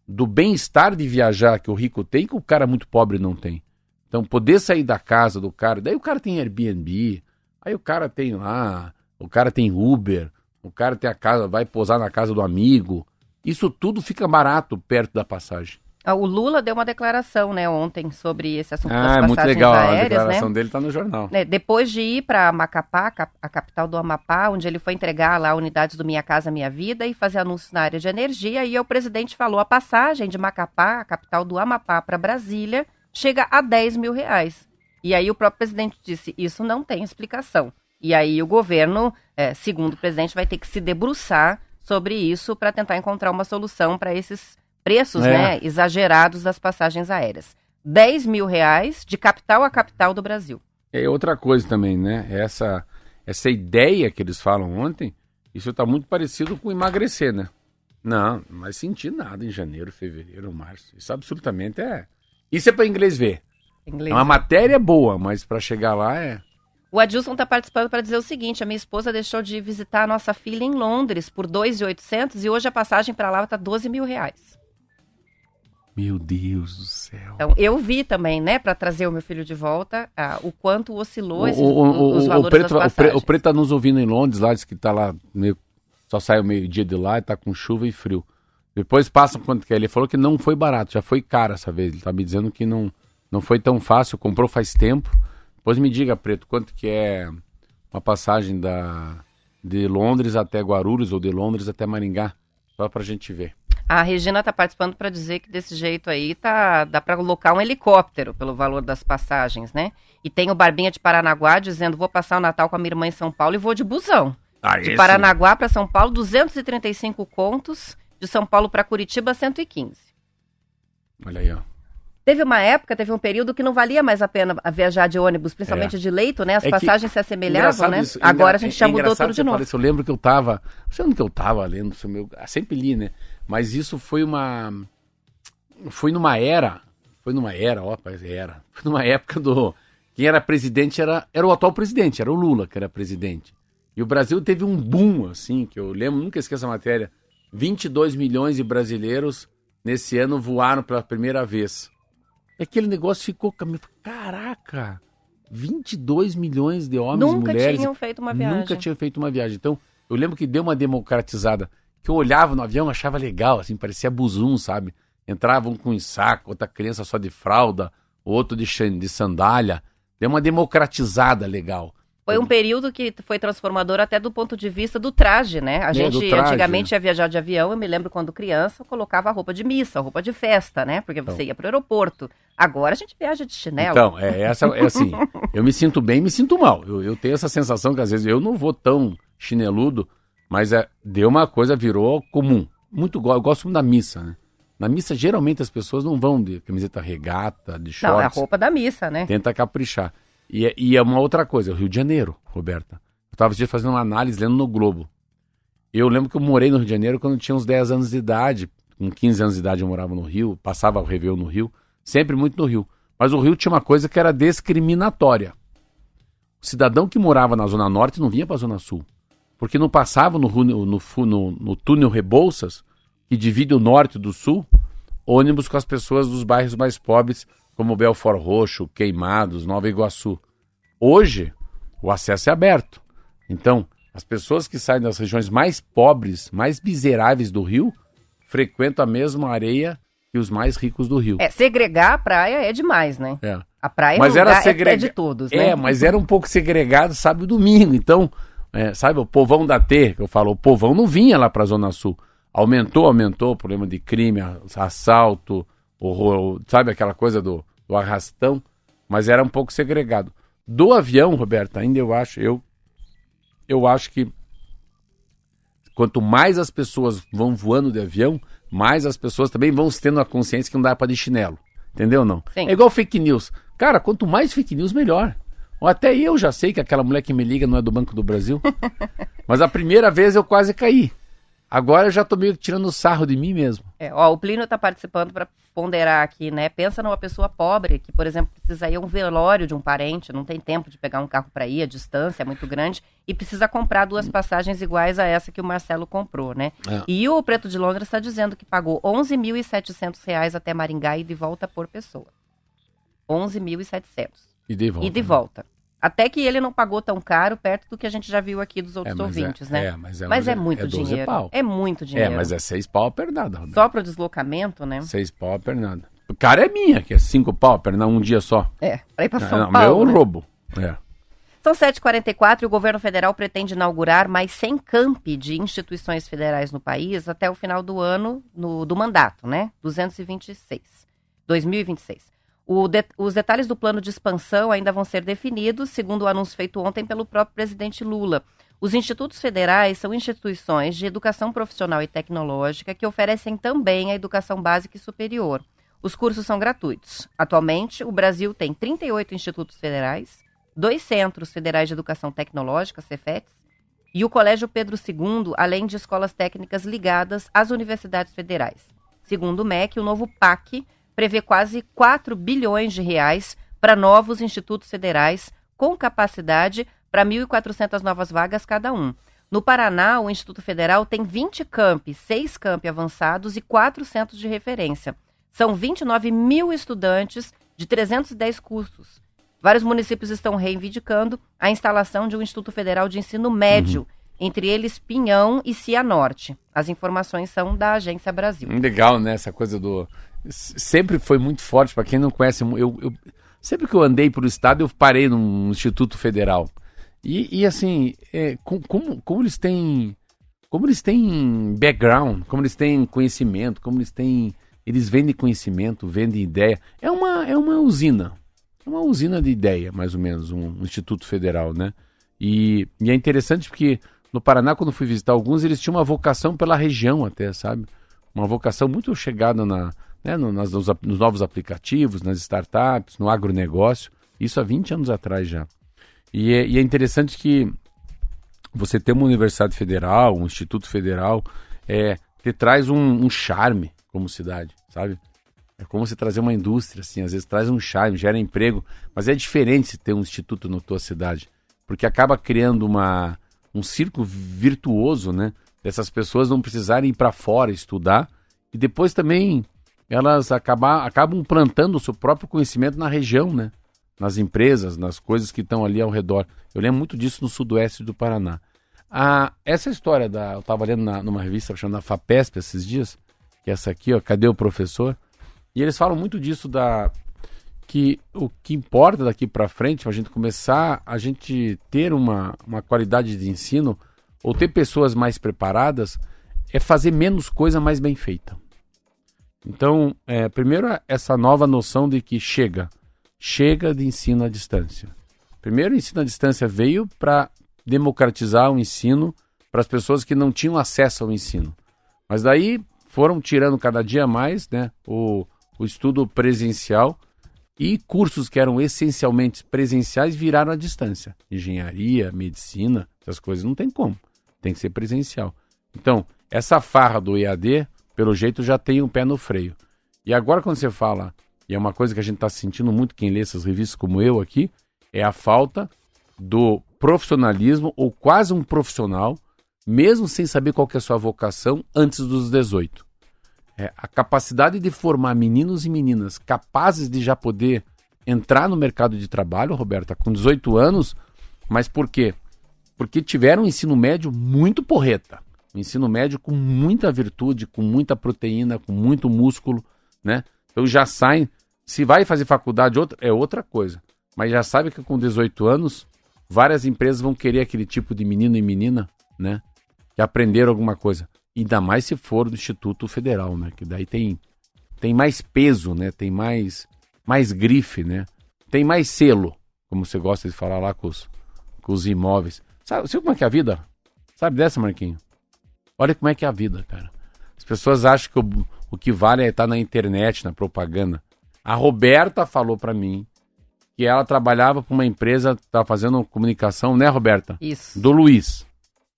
do bem-estar de viajar que o rico tem que o cara muito pobre não tem. Então, poder sair da casa do cara, daí o cara tem Airbnb, aí o cara tem lá, o cara tem Uber, o cara tem a casa, vai posar na casa do amigo. Isso tudo fica barato perto da passagem. Ah, O Lula deu uma declaração, né, ontem sobre esse assunto Ah, das é muito passagens legal. A aéreas, declaração né? dele tá no jornal. né, depois de ir para Macapá, cap- a capital do Amapá, onde ele foi entregar lá unidades do Minha Casa Minha Vida e fazer anúncios na área de energia, e aí o presidente falou a passagem de Macapá, a capital do Amapá, para Brasília, chega a 10 mil reais. E aí o próprio presidente disse, isso não tem explicação. E aí o governo, eh, segundo o presidente, vai ter que se debruçar sobre isso para tentar encontrar uma solução para esses preços É. né, exagerados das passagens aéreas. 10 mil reais de capital a capital do Brasil. É outra coisa também, né? Essa, essa ideia que eles falam ontem, isso tá muito parecido com emagrecer, né? Não, não vai sentir nada em janeiro, fevereiro, março. Isso absolutamente é. Isso é para inglês ver. Inglês. É uma matéria boa, mas para chegar lá é. O Adilson está participando para dizer o seguinte: a minha esposa deixou de visitar a nossa filha em Londres por 2.800 e hoje a passagem para lá está 12 mil reais. Meu Deus do céu. Então, eu vi também, né, para trazer o meu filho de volta, ah, o quanto oscilou O, esses, o, o, os o, valores preto, das o, pre, passagens. o Preto tá nos ouvindo em Londres, lá, diz que tá lá, meio, só sai o meio-dia de lá e tá com chuva e frio. Depois passam quanto que é. Ele falou que não foi barato, já foi caro essa vez. Ele tá me dizendo que não, não foi tão fácil, comprou faz tempo. Depois me diga, Preto, quanto que é uma passagem da, de Londres até Guarulhos ou de Londres até Maringá, só pra gente ver. A Regina está participando para dizer que desse jeito aí tá, dá para colocar um helicóptero pelo valor das passagens, né? E tem o Barbinha de Paranaguá dizendo: vou passar o Natal com a minha irmã em São Paulo e vou de busão. Ah, De Paranaguá para São Paulo, 235 contos. De São Paulo para Curitiba, 115. Olha aí, ó. Teve uma época, teve um período que não valia mais a pena viajar de ônibus, principalmente de leito, né? As É que- passagens se assemelhavam, né? isso. Agora a gente já é mudou engraçado tudo de você novo. isso. Eu lembro que eu tava. Não sei onde que eu tava lendo. é meu- sempre li, né? Mas isso foi uma. Foi numa era. Foi numa era, ó, era. *laughs* Foi numa época do. Quem era presidente era, era o atual presidente, era o Lula que era presidente. E o Brasil teve um boom, assim, que eu lembro, nunca esqueço a matéria. 22 milhões de brasileiros nesse ano voaram pela primeira vez. E aquele negócio ficou. Caraca! 22 milhões de homens e Nunca mulheres. tinham feito uma viagem. Nunca tinha feito uma viagem. Então, eu lembro que deu uma democratizada. Que eu olhava no avião, achava legal, assim, parecia buzum, sabe? Entrava um com saco, outra criança só de fralda, outro de, de sandália. Deu uma democratizada legal. Foi um período que foi transformador até do ponto de vista do traje, né? A É, gente traje, antigamente ia viajar de avião, eu me lembro quando criança, eu colocava roupa de missa, roupa de festa, né? Porque você Então. ia pro aeroporto. Agora a gente viaja de chinelo. Então, é, essa, é assim, *laughs* eu me sinto bem e me sinto mal. Eu, eu tenho essa sensação que às vezes eu não vou tão chineludo, mas é, deu uma coisa, virou comum. Muito eu gosto muito da missa, né? Na missa, geralmente as pessoas não vão de camiseta regata, de Não, é a shorts. roupa da missa, né? Tenta caprichar. E, é- e é uma outra coisa, o Rio de Janeiro, Roberta. Eu estava fazendo uma análise lendo no Globo. Eu lembro que eu morei no Rio de Janeiro quando tinha uns 10 anos de idade. Com 15 anos de idade eu morava no Rio, passava o Réveillon no Rio, sempre muito no Rio. Mas o Rio tinha uma coisa que era discriminatória. O cidadão que morava na Zona Norte não vinha para a Zona Sul. Porque não passava no, no, no, no túnel Rebouças, que divide o norte do sul, ônibus com as pessoas dos bairros mais pobres, como Belfort Roxo, Queimados, Nova Iguaçu. Hoje, o acesso é aberto. Então, as pessoas que saem das regiões mais pobres, mais miseráveis do Rio, frequentam a mesma areia que os mais ricos do Rio. É, segregar a praia é demais, né? É. A praia Mas é, era lugar, é- é de todos, né? É, mas era um pouco segregado sábado e domingo. Então, é, sabe, o povão da T, que eu falo, o povão não vinha lá para a Zona Sul. Aumentou, aumentou o problema de crime, assalto, o, ro- sabe aquela coisa do, do arrastão, mas era um pouco segregado. Do avião, Roberto, ainda eu acho, eu, eu acho que quanto mais as pessoas vão voando de avião, mais as pessoas também vão tendo a consciência que não dá para de chinelo. Entendeu ou não? Sim. É igual fake news. Cara, quanto mais fake news, melhor. Ou até eu já sei que aquela mulher que me liga não é do Banco do Brasil. *laughs* Mas a primeira vez eu quase caí. Agora eu já tô meio tirando sarro de mim mesmo. É, ó, o Plínio está participando para ponderar aqui, né? Pensa numa pessoa pobre que, por exemplo, precisa ir a um velório de um parente, não tem tempo de pegar um carro para ir, a distância é muito grande, e precisa comprar duas passagens iguais a essa que o Marcelo comprou, né? É. E o Preto de Londres está dizendo que pagou 11.700 reais até Maringá e de volta por pessoa. 11.700. E de volta. E de né? volta. Até que ele não pagou tão caro, perto do que a gente já viu aqui dos É, outros mas ouvintes, é, né? É, mas é, Mas é é muito 12 dinheiro. Pau. É muito dinheiro. É, mas é seis pau a pernada, Roberto. Só para o deslocamento, né? Seis pau a pernada. O cara é minha, que é cinco pau a pernada um dia só. É, para ir para São não, Paulo. meu é né? roubo. É. São 7h44 e o governo federal pretende inaugurar mais 100 campi de instituições federais no país até o final do ano no- do mandato, né? 226. 2026. De- os detalhes do plano de expansão ainda vão ser definidos, segundo o anúncio feito ontem pelo próprio presidente Lula. Os institutos federais são instituições de educação profissional e tecnológica que oferecem também a educação básica e superior. Os cursos são gratuitos. Atualmente, o Brasil tem 38 institutos federais, dois centros federais de educação tecnológica, CEFETs, e o Colégio Pedro II, além de escolas técnicas ligadas às universidades federais. Segundo o MEC, o novo PAC prevê quase 4 bilhões de reais para novos institutos federais com capacidade para 1.400 novas vagas cada um. No Paraná, o Instituto Federal tem 20 campi, 6 campi avançados e 4 centros de referência. São 29 mil estudantes de 310 cursos. Vários municípios estão reivindicando a instalação de um Instituto Federal de Ensino Médio, entre eles Pinhão e Cianorte. As informações são da Agência Brasil. Legal, né? Essa coisa do. Sempre foi muito forte, para quem não conhece. Eu, eu- Sempre que eu andei pelo estado, eu parei num Instituto Federal. E, e, assim, é, com- como, como eles têm. Como eles têm background, como eles têm conhecimento, como eles têm. Eles vendem conhecimento, vendem ideia. É uma, é uma usina. É uma usina de ideia, mais ou menos, um, um Instituto Federal, né? E, e é interessante porque no Paraná, quando fui visitar alguns, eles tinham uma vocação pela região até, sabe? Uma vocação muito chegada na, né, no- nas- nos, nos novos aplicativos, nas startups, no agronegócio. Isso há 20 anos atrás já. E é, e é interessante que você ter uma universidade federal, um instituto federal, é, te traz um, um charme como cidade, sabe? É como você trazer uma indústria, assim, às vezes traz um charme, gera emprego, mas é diferente se ter um instituto na tua cidade, porque acaba criando uma, um círculo virtuoso, né? Dessas pessoas não precisarem ir para fora estudar e depois também elas acabam plantando o seu próprio conhecimento na região, né? Nas empresas, nas coisas que estão ali ao redor. Eu lembro muito disso no sudoeste do Paraná. Ah, essa história da. Eu estava lendo na- numa revista chamada FAPESP esses dias, que é essa aqui, ó, Cadê o Professor? E eles falam muito disso da. Que o que importa daqui para frente, para a gente começar, a gente ter uma, uma qualidade de ensino, ou ter pessoas mais preparadas, é fazer menos coisa mais bem feita. Então, é, primeiro, essa nova noção de que chega, chega de ensino à distância. Primeiro, o ensino à distância veio para democratizar o ensino para as pessoas que não tinham acesso ao ensino. Mas daí foram tirando cada dia mais né, o, o estudo presencial e cursos que eram essencialmente presenciais viraram à distância. Engenharia, medicina, essas coisas não tem como. Tem que ser presencial. Então, essa farra do EAD, pelo jeito, já tem um pé no freio. E agora, quando você fala, e é uma coisa que a gente está sentindo muito, quem lê essas revistas como eu aqui, é a falta do profissionalismo, ou quase um profissional, mesmo sem saber qual é a sua vocação, antes dos 18. É, a capacidade de formar meninos e meninas capazes de já poder entrar no mercado de trabalho, Roberta, com 18 anos, mas por quê? Porque tiveram um ensino médio muito porreta. Um ensino médio com muita virtude, com muita proteína, com muito músculo, né? Então já saem. Se vai fazer faculdade, outra, é outra coisa. Mas já sabe que com 18 anos, várias empresas vão querer aquele tipo de menino e menina, né? Que aprenderam alguma coisa. Ainda mais se for do Instituto Federal, né? Que daí tem, tem mais peso, né? Tem mais, mais grife, né? Tem mais selo, como você gosta de falar lá com os, com os imóveis. Sabe, sabe como é que é a vida? Sabe dessa, Marquinho? Olha como é que é a vida, cara. As pessoas acham que o, o que vale é estar na internet, na propaganda. A Roberta falou pra mim que ela trabalhava para uma empresa, tá fazendo comunicação, né, Roberta? Isso. Do Luiz.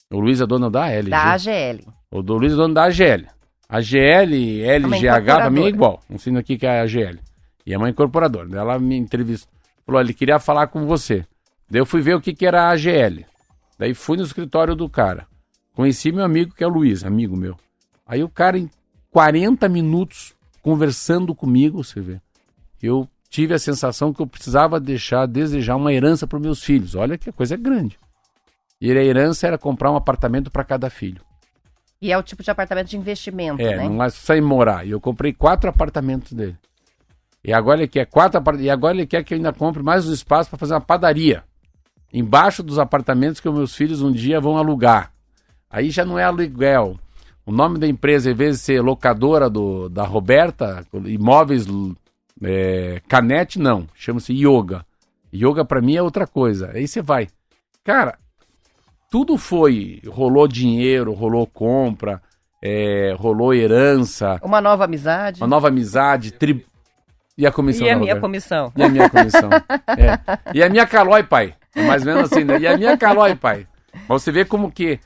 O Luiz é dono da AL. Da AGL. O do Luiz é dono da AGL. AGL, LGH, pra mim é igual. Um sino aqui que é a AGL. E é uma incorporadora. Ela me entrevistou. Falou, ele queria falar com você. Daí eu fui ver o que, que era a AGL. Daí fui no escritório do cara. Conheci meu amigo, que é o Luiz, amigo meu. Aí o cara, em 40 minutos, conversando comigo, você vê. Eu tive a sensação que eu precisava deixar, desejar uma herança para os meus filhos. Olha que a coisa é grande. E a herança era comprar um apartamento para cada filho. E é o tipo de apartamento de investimento, É, né? não é sair morar. E eu comprei quatro apartamentos dele. E agora ele quer quatro apart... E agora ele quer que eu ainda compre mais um espaço para fazer uma padaria. Embaixo dos apartamentos que os meus filhos um dia vão alugar. Aí já não é aluguel. O nome da empresa, em vez de ser locadora do, da Roberta, imóveis é, Canete, não. Chama-se Yoga. Yoga para mim é outra coisa. Aí você vai. Cara, tudo foi. Rolou dinheiro, rolou compra, é, rolou herança, Uma nova amizade. uma nova amizade, tri... e a comissão E a minha Roberta? comissão. E a minha comissão. *laughs* É. E a minha calói, pai. É mais ou menos assim, né? E a minha calói, pai. Mas você vê como que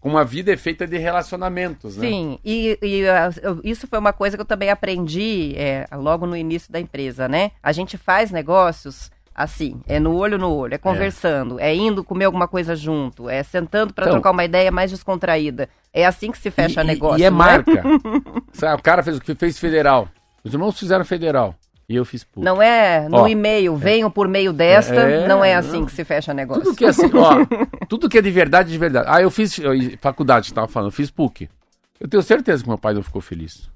como a vida é feita de relacionamentos, né? Sim, e, e, ah, isso foi uma coisa que eu também aprendi é, logo no início da empresa, né? A gente faz negócios assim, é no olho no olho, é conversando, é, indo comer alguma coisa junto, é sentando para Então- trocar uma ideia mais descontraída. É assim que se fecha e, negócio. E é não marca. *laughs* O cara fez o que fez federal. Os irmãos fizeram federal. E eu fiz PUC. Não é no Ó, e-mail, venham por meio desta, É, não é não. assim que se fecha negócio. Tudo que é assim, ó, *laughs* tudo que é de verdade, de verdade. Ah, eu fiz eu- faculdade, você tava falando, eu fiz PUC. Eu tenho certeza que meu pai não ficou feliz.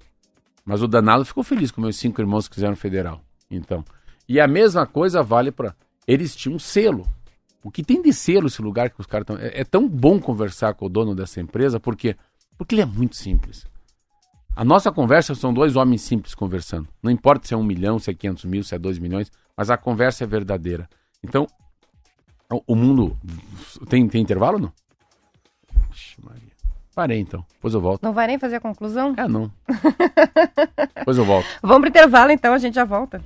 Mas o danado ficou feliz com meus cinco irmãos que fizeram federal. Então, e a mesma coisa vale para eles tinham um selo. O que tem de selo esse lugar que os caras estão é, é tão bom conversar com o dono dessa empresa porque porque ele é muito simples. A nossa conversa são dois homens simples conversando. Não importa se é um milhão, se é 500 mil, se é dois milhões, mas a conversa é verdadeira. Então, o- o mundo. Tem, tem intervalo ou não? Ixi, Maria. Parei então. Depois eu volto. Não vai nem fazer a conclusão? É, não. Depois eu volto. *laughs* Vamos pro intervalo então, a gente já volta.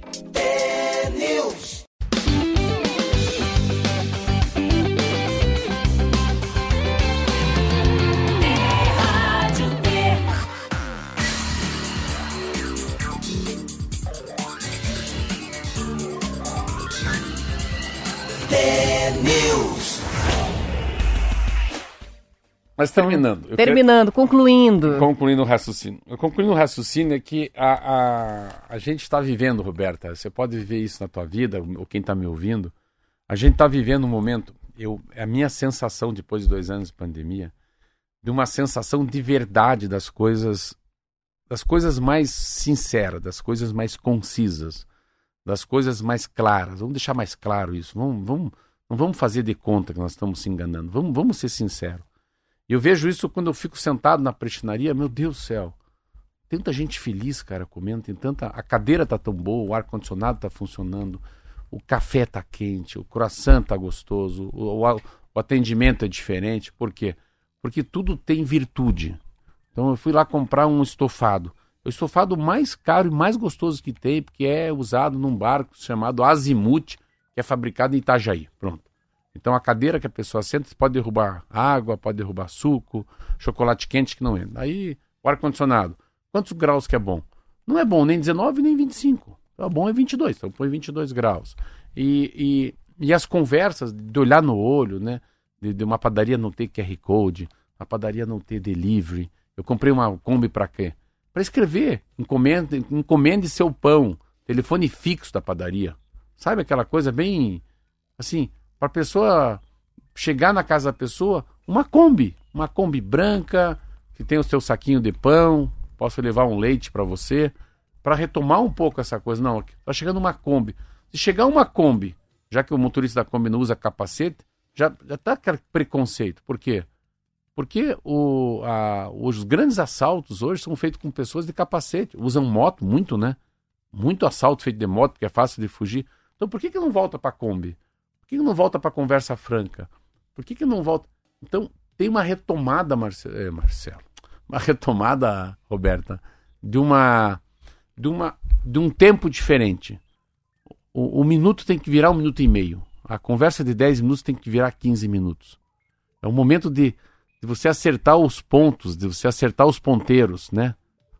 Mas terminando. quero- Terminando, concluindo. Concluindo o raciocínio. Concluindo o raciocínio é que a, a, a gente está vivendo, Roberta, você pode viver isso na tua vida, ou quem está me ouvindo, a gente está vivendo um momento, eu, é a minha sensação depois de dois anos de pandemia, de uma sensação de verdade das coisas, das coisas mais sinceras, das coisas mais concisas, das coisas mais claras. Vamos deixar mais claro isso. Vamos, vamos, não vamos fazer de conta que nós estamos se enganando. Vamos, vamos ser sinceros. Eu vejo isso quando eu fico sentado na prestinaria, meu Deus do céu. Tanta gente feliz, cara, comendo, tem tanta. A cadeira tá tão boa, o ar-condicionado tá funcionando, o café tá quente, o croissant tá gostoso, o, o- o atendimento é diferente. Por quê? Porque tudo tem virtude. Então eu fui lá comprar um estofado. O estofado mais caro e mais gostoso que tem, porque é usado num barco chamado Azimuth, que é fabricado em Itajaí. Pronto. Então a cadeira que a pessoa senta, pode derrubar água, pode derrubar suco, chocolate quente que não entra. Aí o ar-condicionado. Quantos graus que é bom? Não é bom nem 19 nem 25. Então, bom é 22, então põe 22 graus. E, e, e as conversas de olhar no olho, né? De, de uma padaria não ter QR Code, uma padaria não ter delivery. Eu comprei uma Kombi para quê? Para escrever. Encomende, encomende seu pão. Telefone fixo da padaria. Sabe aquela coisa bem assim, para a pessoa chegar na casa da pessoa, uma Kombi, uma Kombi branca, que tem o seu saquinho de pão, posso levar um leite para você, para retomar um pouco essa coisa. Não, tá chegando uma Kombi. Se chegar uma Kombi, já que o motorista da Kombi não usa capacete, já, já tá aquele preconceito. Por quê? Porque o, a- os grandes assaltos hoje são feitos com pessoas de capacete. Usam moto muito, né? Muito assalto feito de moto, porque é fácil de fugir. Então por que, que não volta para Kombi? Por que, que não volta para conversa franca? Por que, que não volta? Então tem uma retomada, Marce- eh, Marcelo, *laughs* uma retomada, Roberta, de uma, de uma, de um tempo diferente. O, o minuto tem que virar um minuto e meio. A conversa de 10 minutos tem que virar 15 minutos. É um momento de, de você acertar os pontos, de você acertar os ponteiros, né?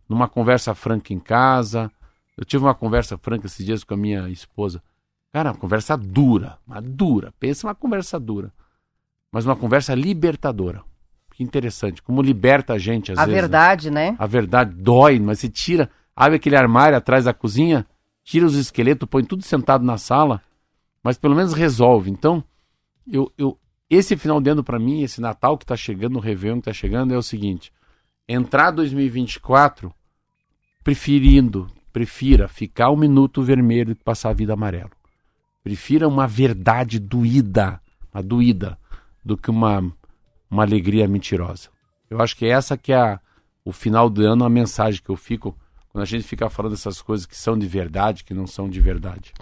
Numa conversa franca em casa. Eu tive uma conversa franca esses dias com a minha esposa. Cara, uma conversa dura, uma dura. Pensa uma conversa dura. Mas uma conversa libertadora. Que interessante. Como liberta a gente, às A vezes. né? verdade, né? A verdade dói, mas se tira, abre aquele armário atrás da cozinha, tira os esqueletos, põe tudo sentado na sala, mas pelo menos resolve. Então, eu, eu esse final de ano para mim, esse Natal que tá chegando, o Réveillon que tá chegando, é o seguinte: entrar 2024 preferindo, prefira ficar um minuto vermelho e passar a vida amarelo. Prefira uma verdade doída, uma doída, do que uma, uma alegria mentirosa. Eu acho que essa que é a, o final do ano, a mensagem que eu fico quando a gente fica falando essas coisas que são de verdade, que não são de verdade.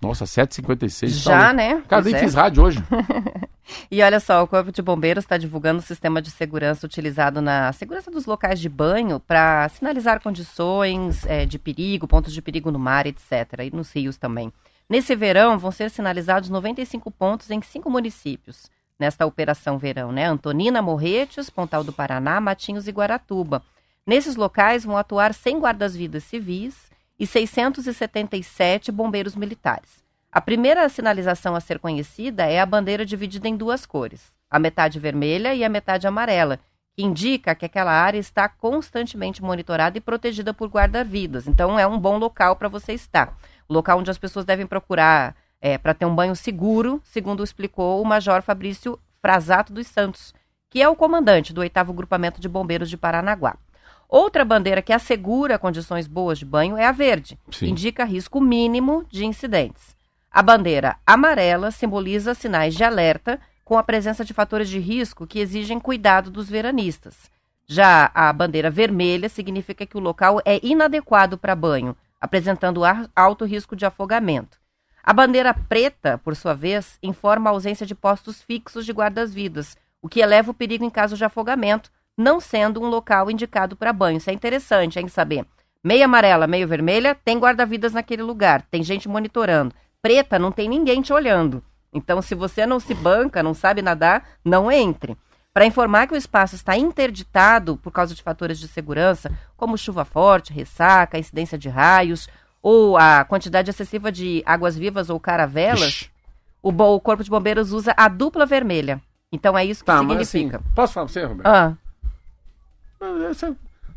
Nossa, 7h56. Já, tá... né? Cara, Pois nem é. fiz rádio hoje. *laughs* E olha só, o Corpo de Bombeiros está divulgando o sistema de segurança utilizado na segurança dos locais de banho para sinalizar condições eh, de perigo, pontos de perigo no mar, etc. E nos rios também. Nesse verão, vão ser sinalizados 95 pontos em cinco municípios. Nesta operação verão, né? Antonina, Morretes, Pontal do Paraná, Matinhos e Guaratuba. Nesses locais vão atuar 100 guardas-vidas civis e 677 bombeiros militares. A primeira sinalização a ser conhecida é a bandeira dividida em duas cores, a metade vermelha e a metade amarela, que indica que aquela área está constantemente monitorada e protegida por guarda-vidas. Então é um bom local para você estar. O local onde as pessoas devem procurar para ter um banho seguro, segundo explicou o Major Fabrício Frasato dos Santos, que é o comandante do 8 Grupamento de Bombeiros de Paranaguá. Outra bandeira que assegura condições boas de banho é a verde, Sim. que indica risco mínimo de incidentes. A bandeira amarela simboliza sinais de alerta com a presença de fatores de risco que exigem cuidado dos veranistas. Já a bandeira vermelha significa que o local é inadequado para banho, apresentando alto risco de afogamento. A bandeira preta, por sua vez, informa a ausência de postos fixos de guardas-vidas, o que eleva o perigo em caso de afogamento, não sendo um local indicado para banho. Isso é interessante, hein, saber. Meia amarela, meio vermelha, tem guarda-vidas naquele lugar, tem gente monitorando. Preta, não tem ninguém te olhando. Então, se você não se banca, não sabe nadar, não entre. Para informar que o espaço está interditado por causa de fatores de segurança, como chuva forte, ressaca, incidência de raios, ou a quantidade excessiva de águas-vivas ou caravelas, o, o Corpo de Bombeiros usa a dupla vermelha. Então é isso que Tá, mas assim, significa. posso falar pra você, Roberto? Ah,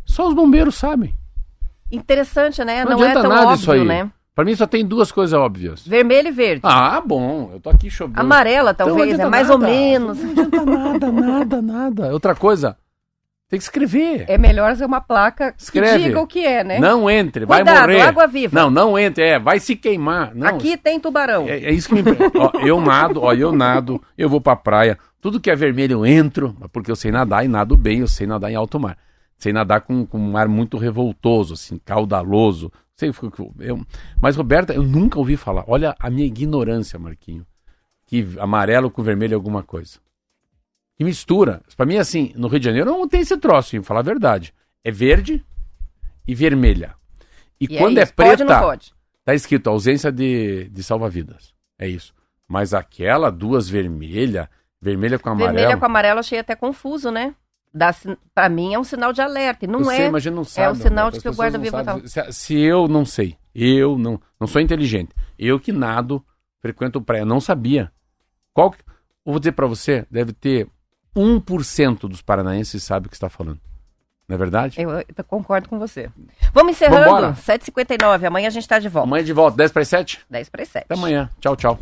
Só os bombeiros sabem. interessante, né? Não, Não, é adianta tão nada óbvio, isso aí. né? Pra mim só tem duas coisas óbvias. Vermelho e verde. Ah, bom, eu tô aqui chovendo. Amarela, Então talvez, é adianta mais nada. ou menos. Não adianta nada, nada, nada. Outra coisa, tem que escrever. É melhor ser uma placa Escreve. que diga o que é, né? Não entre, vai Cuidado, morrer. água viva. Não, não entre, é, vai se queimar. Não, Aqui tem tubarão. É, é isso que me. Ó, eu nado, ó, eu nado, eu vou pra praia. Tudo que é vermelho eu entro, porque eu sei nadar e nado bem, eu sei nadar em alto mar. Sei nadar com, com um mar muito revoltoso, assim, caudaloso. Sei, eu, mas, Roberta, eu nunca ouvi falar. Olha a minha ignorância, Marquinho. Que amarelo com vermelho é alguma coisa. Que mistura. Pra mim, assim, no Rio de Janeiro não tem esse troço, hein, falar a verdade. É verde e vermelha. E, E quando é, isso, pode ou preta, não pode? Tá escrito ausência de, de salva-vidas. É isso. Mas aquela duas vermelha, vermelha com amarelo. Vermelha com amarelo achei até confuso, né? Pra mim é um sinal de alerta. e Não eu é. sei, mas a gente não sabe. o sinal Roberto, de que o guarda-viva sabem. Se, se eu não sei, eu não, não sou inteligente. Eu que nado, frequento praia, não sabia. Qual que- eu vou dizer pra você, deve ter 1% dos paranaenses sabe o que está falando. Não é verdade? Eu, eu concordo com você. Vamos encerrando. Vambora. 7h59. Amanhã a gente tá de volta. Amanhã de volta, 10 para 7? 10 para 7. Até amanhã. Tchau, tchau.